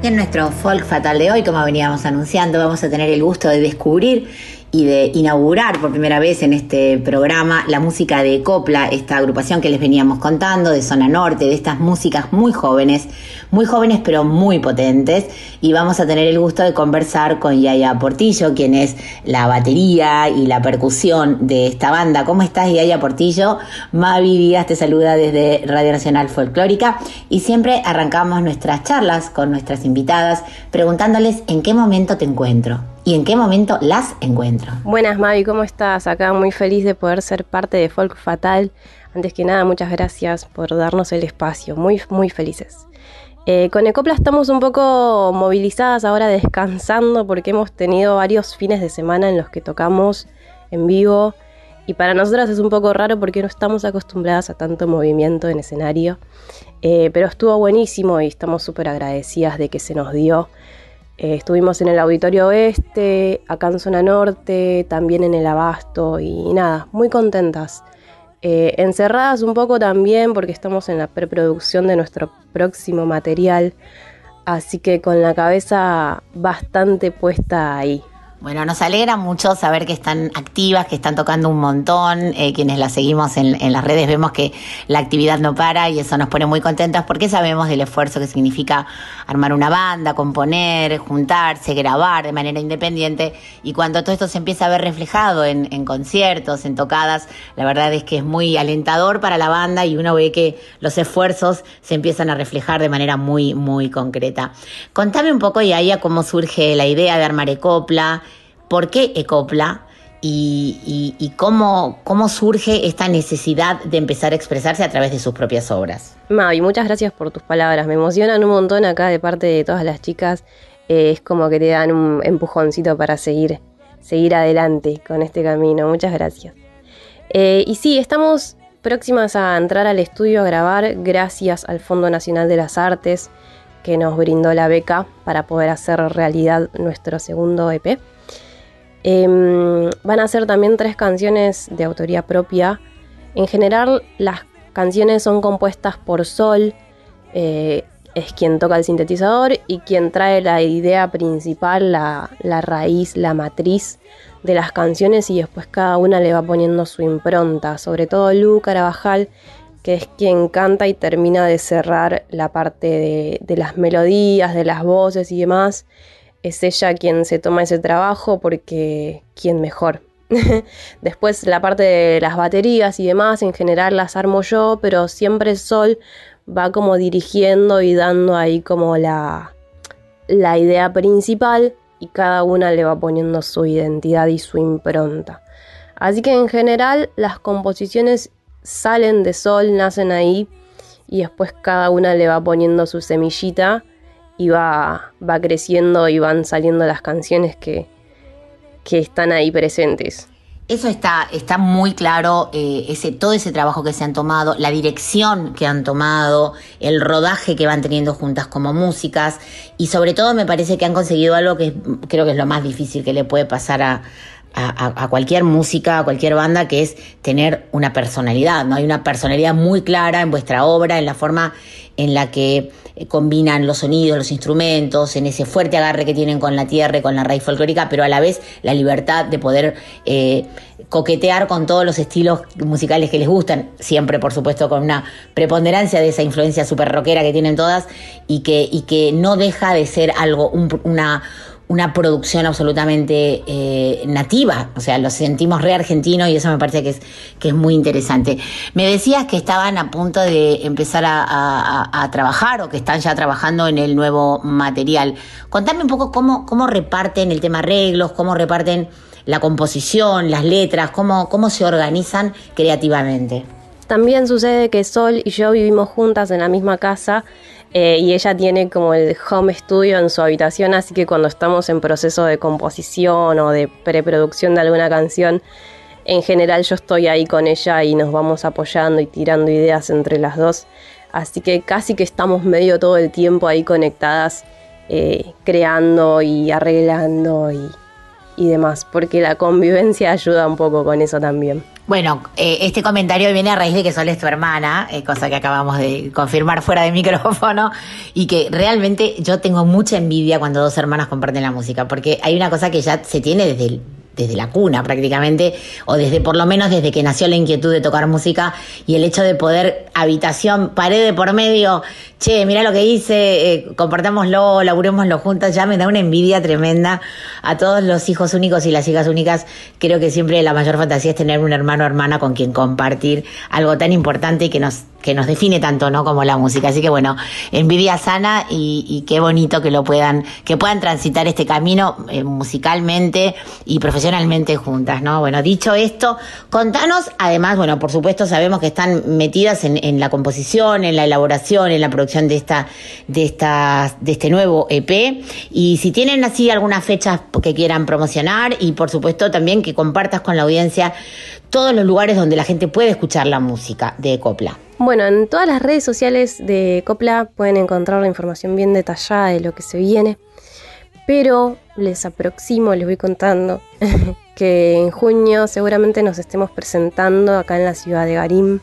Y en nuestro folk fatal de hoy, como veníamos anunciando, vamos a tener el gusto de descubrir y de inaugurar por primera vez en este programa la música de Copla, esta agrupación que les veníamos contando de zona norte, de estas músicas muy jóvenes, muy jóvenes pero muy potentes. Y vamos a tener el gusto de conversar con Yaya Portillo, quien es la batería y la percusión de esta banda. ¿Cómo estás, Yaya Portillo? Mavi Díaz te saluda desde Radio Nacional Folclórica y siempre arrancamos nuestras charlas con nuestras invitadas preguntándoles en qué momento te encuentro y en qué momento las encuentro. Buenas Mavi, ¿cómo estás? Acá muy feliz de poder ser parte de Folk Fatal. Antes que nada, muchas gracias por darnos el espacio, muy, muy felices. Eh, con Ecopla estamos un poco movilizadas ahora descansando porque hemos tenido varios fines de semana en los que tocamos en vivo y para nosotras es un poco raro porque no estamos acostumbradas a tanto movimiento en escenario, Eh, pero estuvo buenísimo y estamos súper agradecidas de que se nos dio. Eh, estuvimos en el Auditorio Oeste, acá en Zona Norte, también en el Abasto y nada, muy contentas. Eh, encerradas un poco también porque estamos en la preproducción de nuestro próximo material, así que con la cabeza bastante puesta ahí. Bueno, nos alegra mucho saber que están activas, que están tocando un montón. eh, quienes las seguimos en, en las redes vemos que la actividad no para y eso nos pone muy contentas porque sabemos del esfuerzo que significa armar una banda, componer, juntarse, grabar de manera independiente. Y cuando todo esto se empieza a ver reflejado en, en conciertos, en tocadas, la verdad es que es muy alentador para la banda y uno ve que los esfuerzos se empiezan a reflejar de manera muy, muy concreta. Contame un poco, Yaya, cómo surge la idea de armar Ecopla. ¿Por qué Ecopla? Y, cómo, cómo surge esta necesidad de empezar a expresarse a través de sus propias obras. Mavi, muchas gracias por tus palabras. Me emocionan un montón acá de parte de todas las chicas. Eh, es como que te dan un empujoncito para seguir, seguir adelante con este camino. Muchas gracias. Eh, y sí, estamos próximas a entrar al estudio a grabar gracias al Fondo Nacional de las Artes que nos brindó la beca para poder hacer realidad nuestro segundo EP. Em, van a ser también tres canciones de autoría propia. En general, las canciones son compuestas por Sol, eh, es quien toca el sintetizador y quien trae la idea principal, la, raíz, la matriz de las canciones y después cada una le va poniendo su impronta. Sobre todo Lu Carabajal, que es quien canta y termina de cerrar la parte de las melodías, de las voces y demás. Es ella quien se toma ese trabajo porque quién mejor. Después la parte de las baterías y demás, en general las armo yo, pero siempre Sol va como dirigiendo y dando ahí como la, la idea principal y cada una le va poniendo su identidad y su impronta. Así que en general las composiciones salen de Sol, nacen ahí y después cada una le va poniendo su semillita y va, va creciendo y van saliendo las canciones que, que están ahí presentes. Eso está, está muy claro, eh, ese, todo ese trabajo que se han tomado, la dirección que han tomado, el rodaje que van teniendo juntas como músicas y sobre todo me parece que han conseguido algo que creo que es lo más difícil que le puede pasar a, a, a- cualquier música, a cualquier banda, que es tener una personalidad, ¿no? Hay una personalidad muy clara en vuestra obra, en la forma en la que eh, combinan los sonidos, los instrumentos, en ese fuerte agarre que tienen con la tierra y con la raíz folclórica, pero a la vez la libertad de poder eh, coquetear con todos los estilos musicales que les gustan, siempre por supuesto con una preponderancia de esa influencia super rockera que tienen todas y que, y que no deja de ser algo, un- una, una producción absolutamente eh, nativa, o sea, lo sentimos re argentino y eso me parece que es, que es muy interesante. Me decías que estaban a punto de empezar a, trabajar o que están ya trabajando en el nuevo material. Contame un poco cómo, cómo reparten el tema arreglos, cómo reparten la composición, las letras, cómo, cómo se organizan creativamente. También sucede que Sol y yo vivimos juntas en la misma casa eh, y ella tiene como el home studio en su habitación, así que cuando estamos en proceso de composición o de preproducción de alguna canción, en general yo estoy ahí con ella y nos vamos apoyando y tirando ideas entre las dos. Así que casi que estamos medio todo el tiempo ahí conectadas, eh, creando y arreglando y, y demás, porque la convivencia ayuda un poco con eso también. Bueno, eh, este comentario viene a raíz de que Sol es tu hermana, eh, cosa que acabamos de confirmar fuera de micrófono, y que realmente yo tengo mucha envidia cuando dos hermanas comparten la música, porque hay una cosa que ya se tiene desde el- desde la cuna prácticamente, o desde por lo menos desde que nació la inquietud de tocar música y el hecho de poder habitación, pared de por medio, che, mira lo que hice, eh, compartámoslo, laburémoslo juntas, ya me da una envidia tremenda a todos los hijos únicos y las hijas únicas. Creo que siempre la mayor fantasía es tener un hermano o hermana con quien compartir algo tan importante y que nos que nos define tanto, ¿no? Como la música. Así que bueno, envidia sana y, qué bonito que lo puedan, que puedan transitar este camino eh, musicalmente y profesionalmente juntas, ¿no? Bueno, dicho esto, contanos, además, bueno, por supuesto sabemos que están metidas en, la composición, en la elaboración, en la producción de esta, de esta, de este nuevo EP. Y si tienen así algunas fechas que quieran promocionar y por supuesto también que compartas con la audiencia todos los lugares donde la gente puede escuchar la música de Copla. Bueno, en todas las redes sociales de Copla pueden encontrar la información bien detallada de lo que se viene, pero les aproximo, les voy contando que en junio seguramente nos estemos presentando acá en la ciudad de Garín.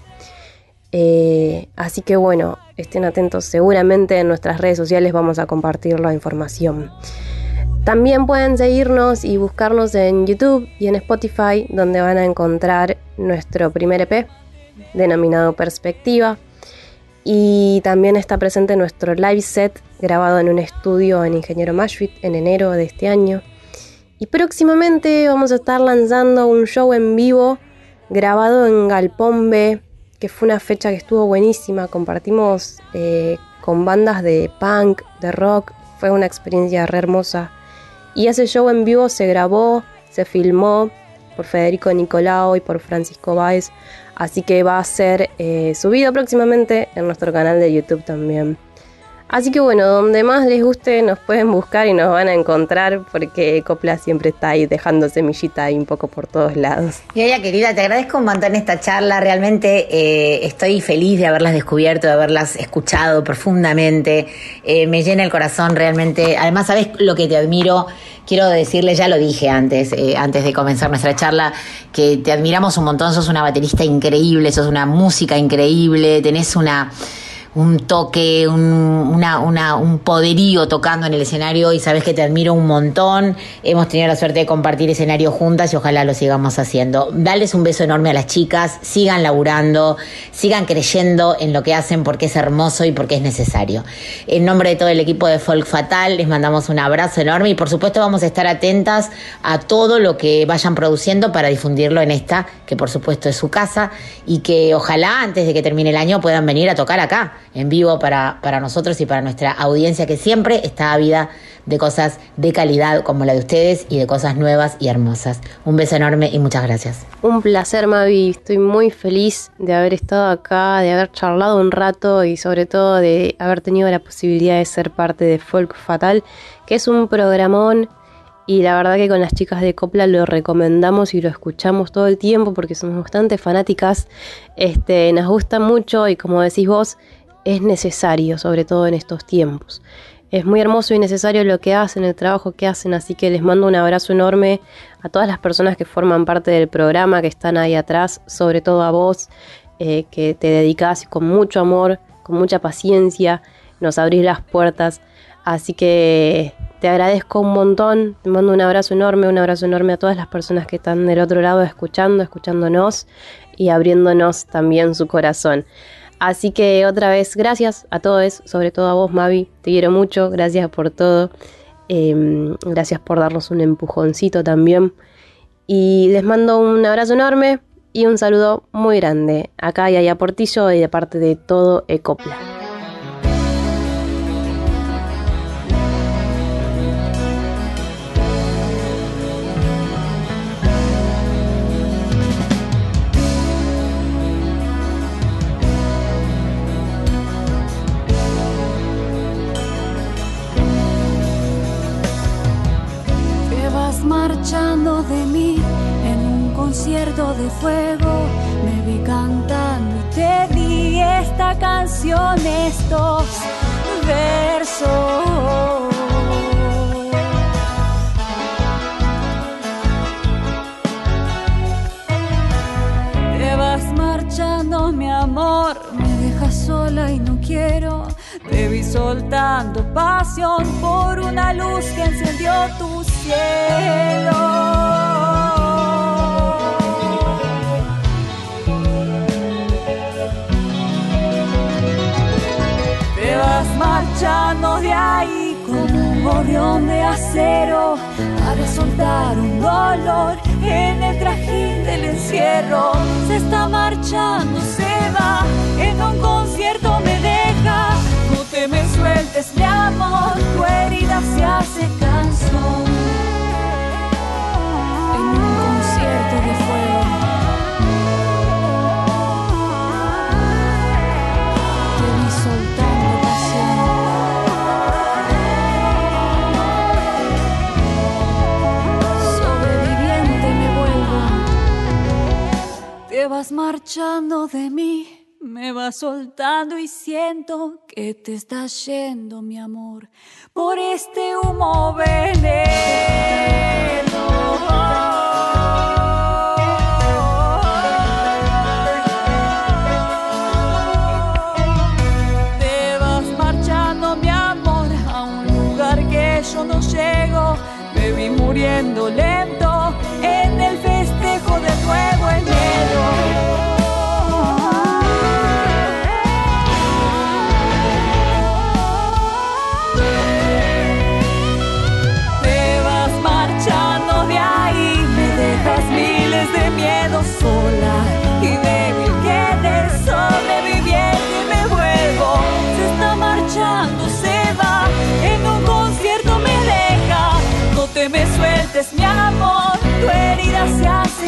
Eh, así que bueno, estén atentos, seguramente en nuestras redes sociales vamos a compartir la información. También pueden seguirnos y buscarnos en YouTube y en Spotify, donde van a encontrar nuestro primer EP denominado Perspectiva. Y también está presente nuestro live set grabado en un estudio en Ingeniero Mashwit en enero de este año. Y próximamente vamos a estar lanzando un show en vivo grabado en Galpón B, que fue una fecha que estuvo buenísima. Compartimos eh, con bandas de punk, de rock. Fue una experiencia re hermosa. Y ese show en vivo se grabó, se filmó por Federico Nicolau y por Francisco Báez. Así que va a ser eh, subido próximamente en nuestro canal de YouTube también. Así que bueno, donde más les guste nos pueden buscar y nos van a encontrar porque Copla siempre está ahí dejando semillita ahí un poco por todos lados. Yaya querida, te agradezco un montón esta charla. Realmente eh, estoy feliz de haberlas descubierto, de haberlas escuchado profundamente. Eh, me llena el corazón realmente. Además, ¿sabes lo que te admiro? Quiero decirle, ya lo dije antes, eh, antes de comenzar nuestra charla, que te admiramos un montón. Sos una baterista increíble, sos una música increíble, tenés una un toque, un, una, una, un poderío tocando en el escenario y sabes que te admiro un montón. Hemos tenido la suerte de compartir escenario juntas y ojalá lo sigamos haciendo. Dales un beso enorme a las chicas, sigan laburando, sigan creyendo en lo que hacen porque es hermoso y porque es necesario. En nombre de todo el equipo de Folk Fatal les mandamos un abrazo enorme y por supuesto vamos a estar atentas a todo lo que vayan produciendo para difundirlo en esta, que por supuesto es su casa y que ojalá antes de que termine el año puedan venir a tocar acá en vivo para, para nosotros y para nuestra audiencia que siempre está ávida de cosas de calidad como la de ustedes y de cosas nuevas y hermosas. Un beso enorme y muchas gracias. Un placer, Mavi. Estoy muy feliz de haber estado acá, de haber charlado un rato y sobre todo de haber tenido la posibilidad de ser parte de Folk Fatal, que es un programón y la verdad que con las chicas de Copla lo recomendamos y lo escuchamos todo el tiempo porque somos bastante fanáticas. Este, nos gusta mucho y como decís vos, es necesario, sobre todo en estos tiempos. es muy hermoso y necesario lo que hacen, el trabajo que hacen, así que les mando un abrazo enorme a todas las personas que forman parte del programa, que están ahí atrás, sobre todo a vos, eh, que te dedicás con mucho amor, con mucha paciencia, nos abrís las puertas, así que te agradezco un montón, te mando un abrazo enorme, un abrazo enorme a todas las personas que están del otro lado escuchando, escuchándonos y abriéndonos también su corazón. Así que otra vez, gracias a todos, sobre todo a vos, Mavi. Te quiero mucho, gracias por todo. Eh, gracias por darnos un empujoncito también. Y les mando un abrazo enorme y un saludo muy grande acá y allá Portillo y de parte de todo Ecopla. Concierto de fuego. Me vi cantando y te di esta canción, estos versos. Te vas marchando, mi amor, me dejas sola y no quiero. Te vi soltando pasión por una luz que encendió tu cielo. Marchando de ahí como un gorrión de acero para soltar un dolor en el trajín del encierro. Se está marchando, se va, en un concierto me deja. No te me sueltes, mi amor, tu herida se hace canción. Vas marchando de mí, me vas soltando y siento que te estás yendo, mi amor, por este humo veneno. Yo no llego. Me vi muriendo se hace.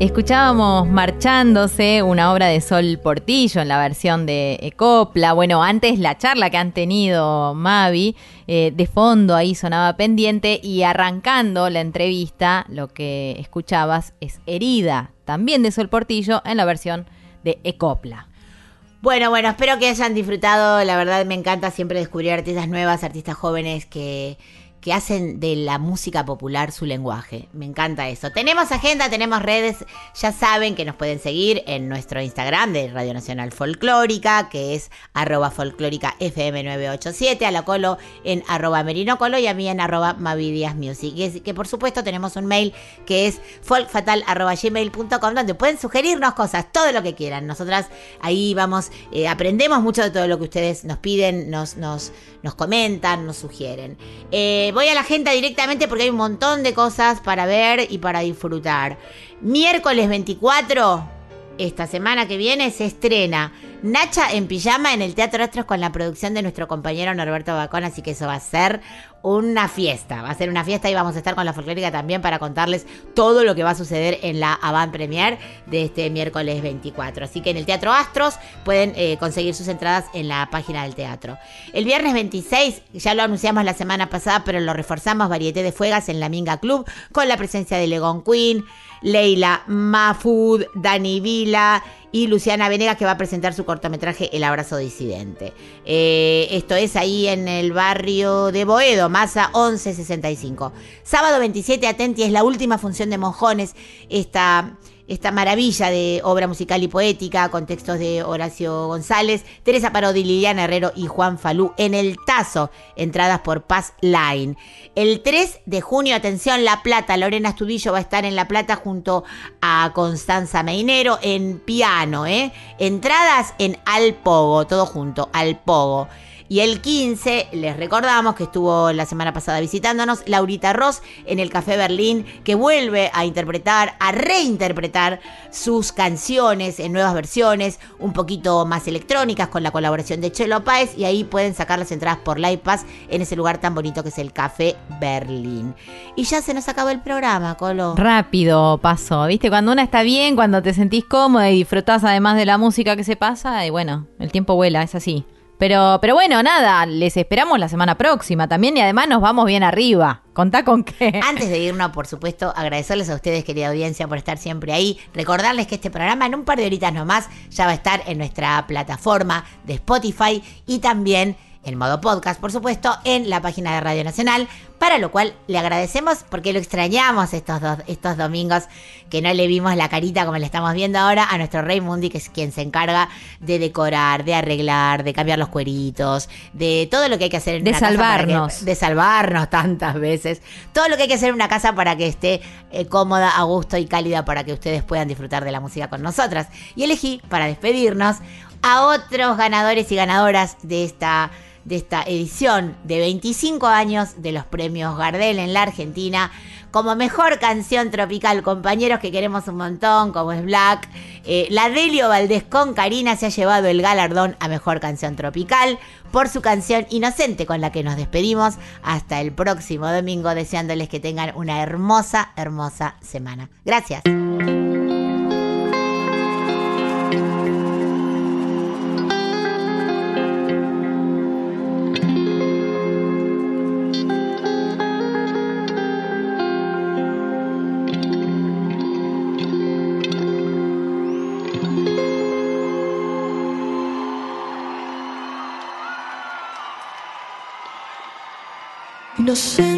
Escuchábamos Marchándose, una obra de Sol Portillo en la versión de Ecopla. Bueno, antes la charla que han tenido Mavi, eh, de fondo ahí sonaba pendiente y arrancando la entrevista, lo que escuchabas es Herida, también de Sol Portillo en la versión de Ecopla. Bueno, bueno, espero que hayan disfrutado. La verdad me encanta siempre descubrir artistas nuevas, artistas jóvenes que, que hacen de la música popular su lenguaje. Me encanta eso. Tenemos agenda, tenemos redes. Ya saben que nos pueden seguir en nuestro Instagram de Radio Nacional Folclórica, que es arroba folclórica FM987, a la Colo en arroba Merinocolo y a mí en arroba Mavidias Music. Es- que por supuesto tenemos un mail que es folkfatal.gmail.com donde pueden sugerirnos cosas, todo lo que quieran. Nosotras ahí vamos, eh, aprendemos mucho de todo lo que ustedes nos piden, nos, nos, nos comentan, nos sugieren. Eh, voy a la agenda directamente porque hay un montón de cosas para ver y para disfrutar. Miércoles 24, esta semana que viene, se estrena Nacha en pijama en el Teatro Astros con la producción de nuestro compañero Norberto Bacón, así que eso va a ser una fiesta, va a ser una fiesta y vamos a estar con la folclórica también para contarles todo lo que va a suceder en la avant premier de este miércoles 24. Así que en el Teatro Astros pueden eh, conseguir sus entradas en la página del teatro. El viernes 26, ya lo anunciamos la semana pasada, pero lo reforzamos, Varieté de Fuegas en la Minga Club con la presencia de Legon Queen, Leila Mafud, Dani Vila y Luciana Venegas que va a presentar su cortometraje El abrazo disidente. Eh, esto es ahí en el barrio de Boedo, Masa 1165. Sábado 27, Atenti, es la última función de Mojones, esta esta maravilla de obra musical y poética con textos de Horacio González, Teresa Parodi, Liliana Herrero y Juan Falú en el Tazo, entradas por Paz Line. El 3 de junio, atención, La Plata, Lorena Estudillo va a estar en La Plata junto a Constanza Meinero en piano, ¿eh? Entradas en Al Pogo, todo junto, Al Pogo. Y el 15, les recordamos que estuvo la semana pasada visitándonos, Laurita Ross en el Café Berlín, que vuelve a interpretar, a reinterpretar sus canciones en nuevas versiones, un poquito más electrónicas, con la colaboración de Chelo Páez, y ahí pueden sacar las entradas por Live Pass en ese lugar tan bonito que es el Café Berlín. Y ya se nos acabó el programa, Colo. Rápido pasó, ¿viste? Cuando una está bien, cuando te sentís cómoda y disfrutás además de la música que se pasa, y bueno, el tiempo vuela, es así. Pero, pero bueno, nada, les esperamos la semana próxima también y además nos vamos bien arriba. Contá con qué. Antes de irnos, por supuesto, agradecerles a ustedes, querida audiencia, por estar siempre ahí. Recordarles que este programa en un par de horitas nomás ya va a estar en nuestra plataforma de Spotify y también en modo podcast, por supuesto, en la página de Radio Nacional, para lo cual le agradecemos porque lo extrañamos estos, dos, estos domingos que no le vimos la carita como le estamos viendo ahora a nuestro Rey Mundi, que es quien se encarga de decorar, de arreglar, de cambiar los cueritos, de todo lo que hay que hacer en De una casa para que- salvarnos. de salvarnos tantas veces, todo lo que hay que hacer en una casa para que esté eh, cómoda, a gusto y cálida para que ustedes puedan disfrutar de la música con nosotras. Y elegí para despedirnos a otros ganadores y ganadoras de esta de esta edición de 25 años de los premios Gardel en la Argentina como mejor canción tropical, compañeros que queremos un montón, como es Black. Eh, la Delio Valdés con Karina se ha llevado el galardón a mejor canción tropical por su canción Inocente, con la que nos despedimos hasta el próximo domingo, deseándoles que tengan una hermosa, hermosa semana. Gracias. Inocente,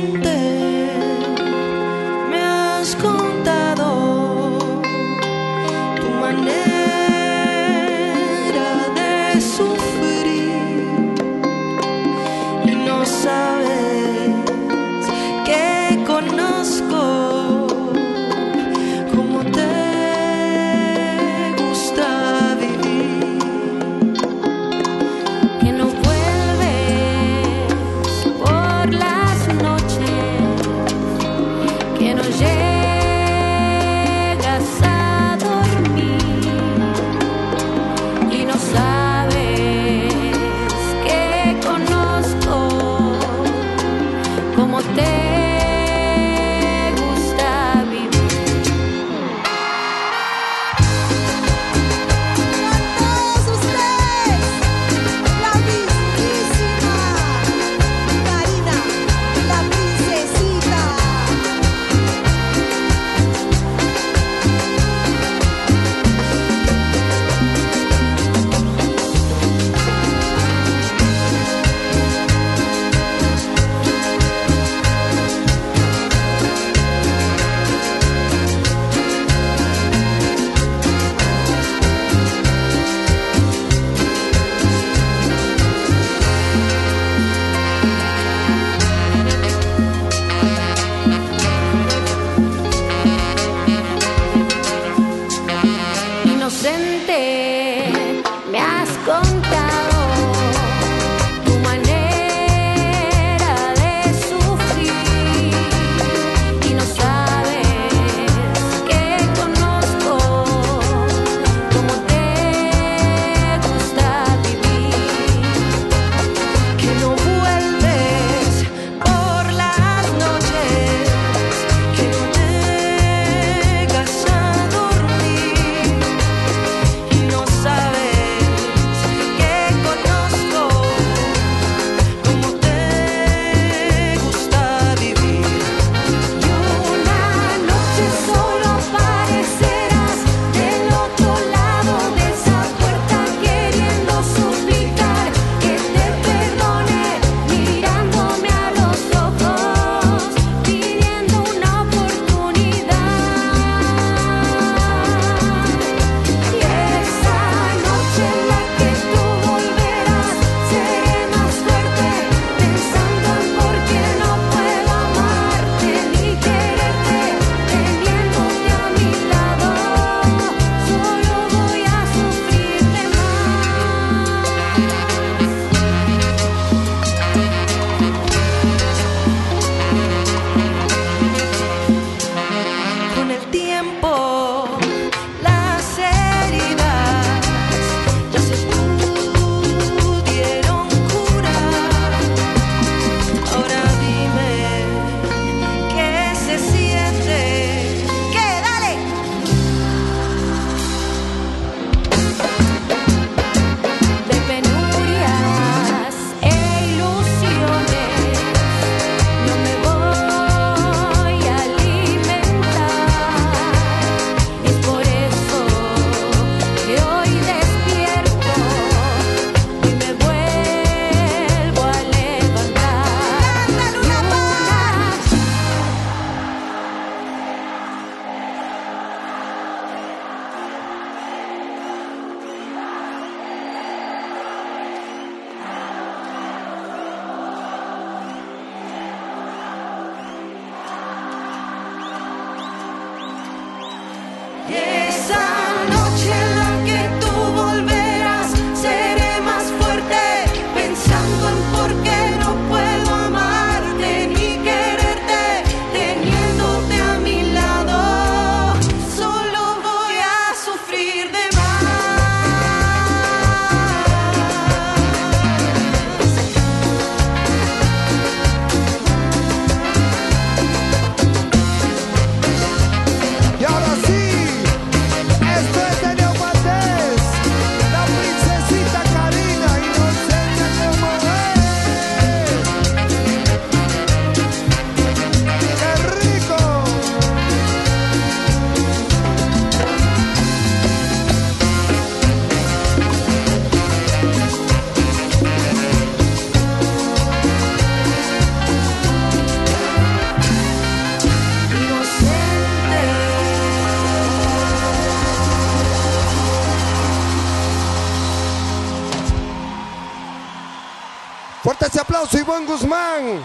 ese aplauso, Ivonne Guzmán.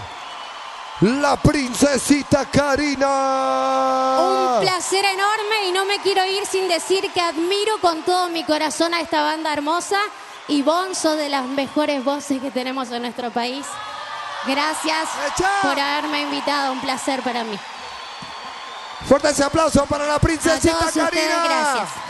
La princesita Karina. Un placer enorme y no me quiero ir sin decir que admiro con todo mi corazón a esta banda hermosa y Bonzo de las mejores voces que tenemos en nuestro país. Gracias por haberme invitado, un placer para mí. Fuerte ese aplauso para la A princesita ustedes, Karina. gracias.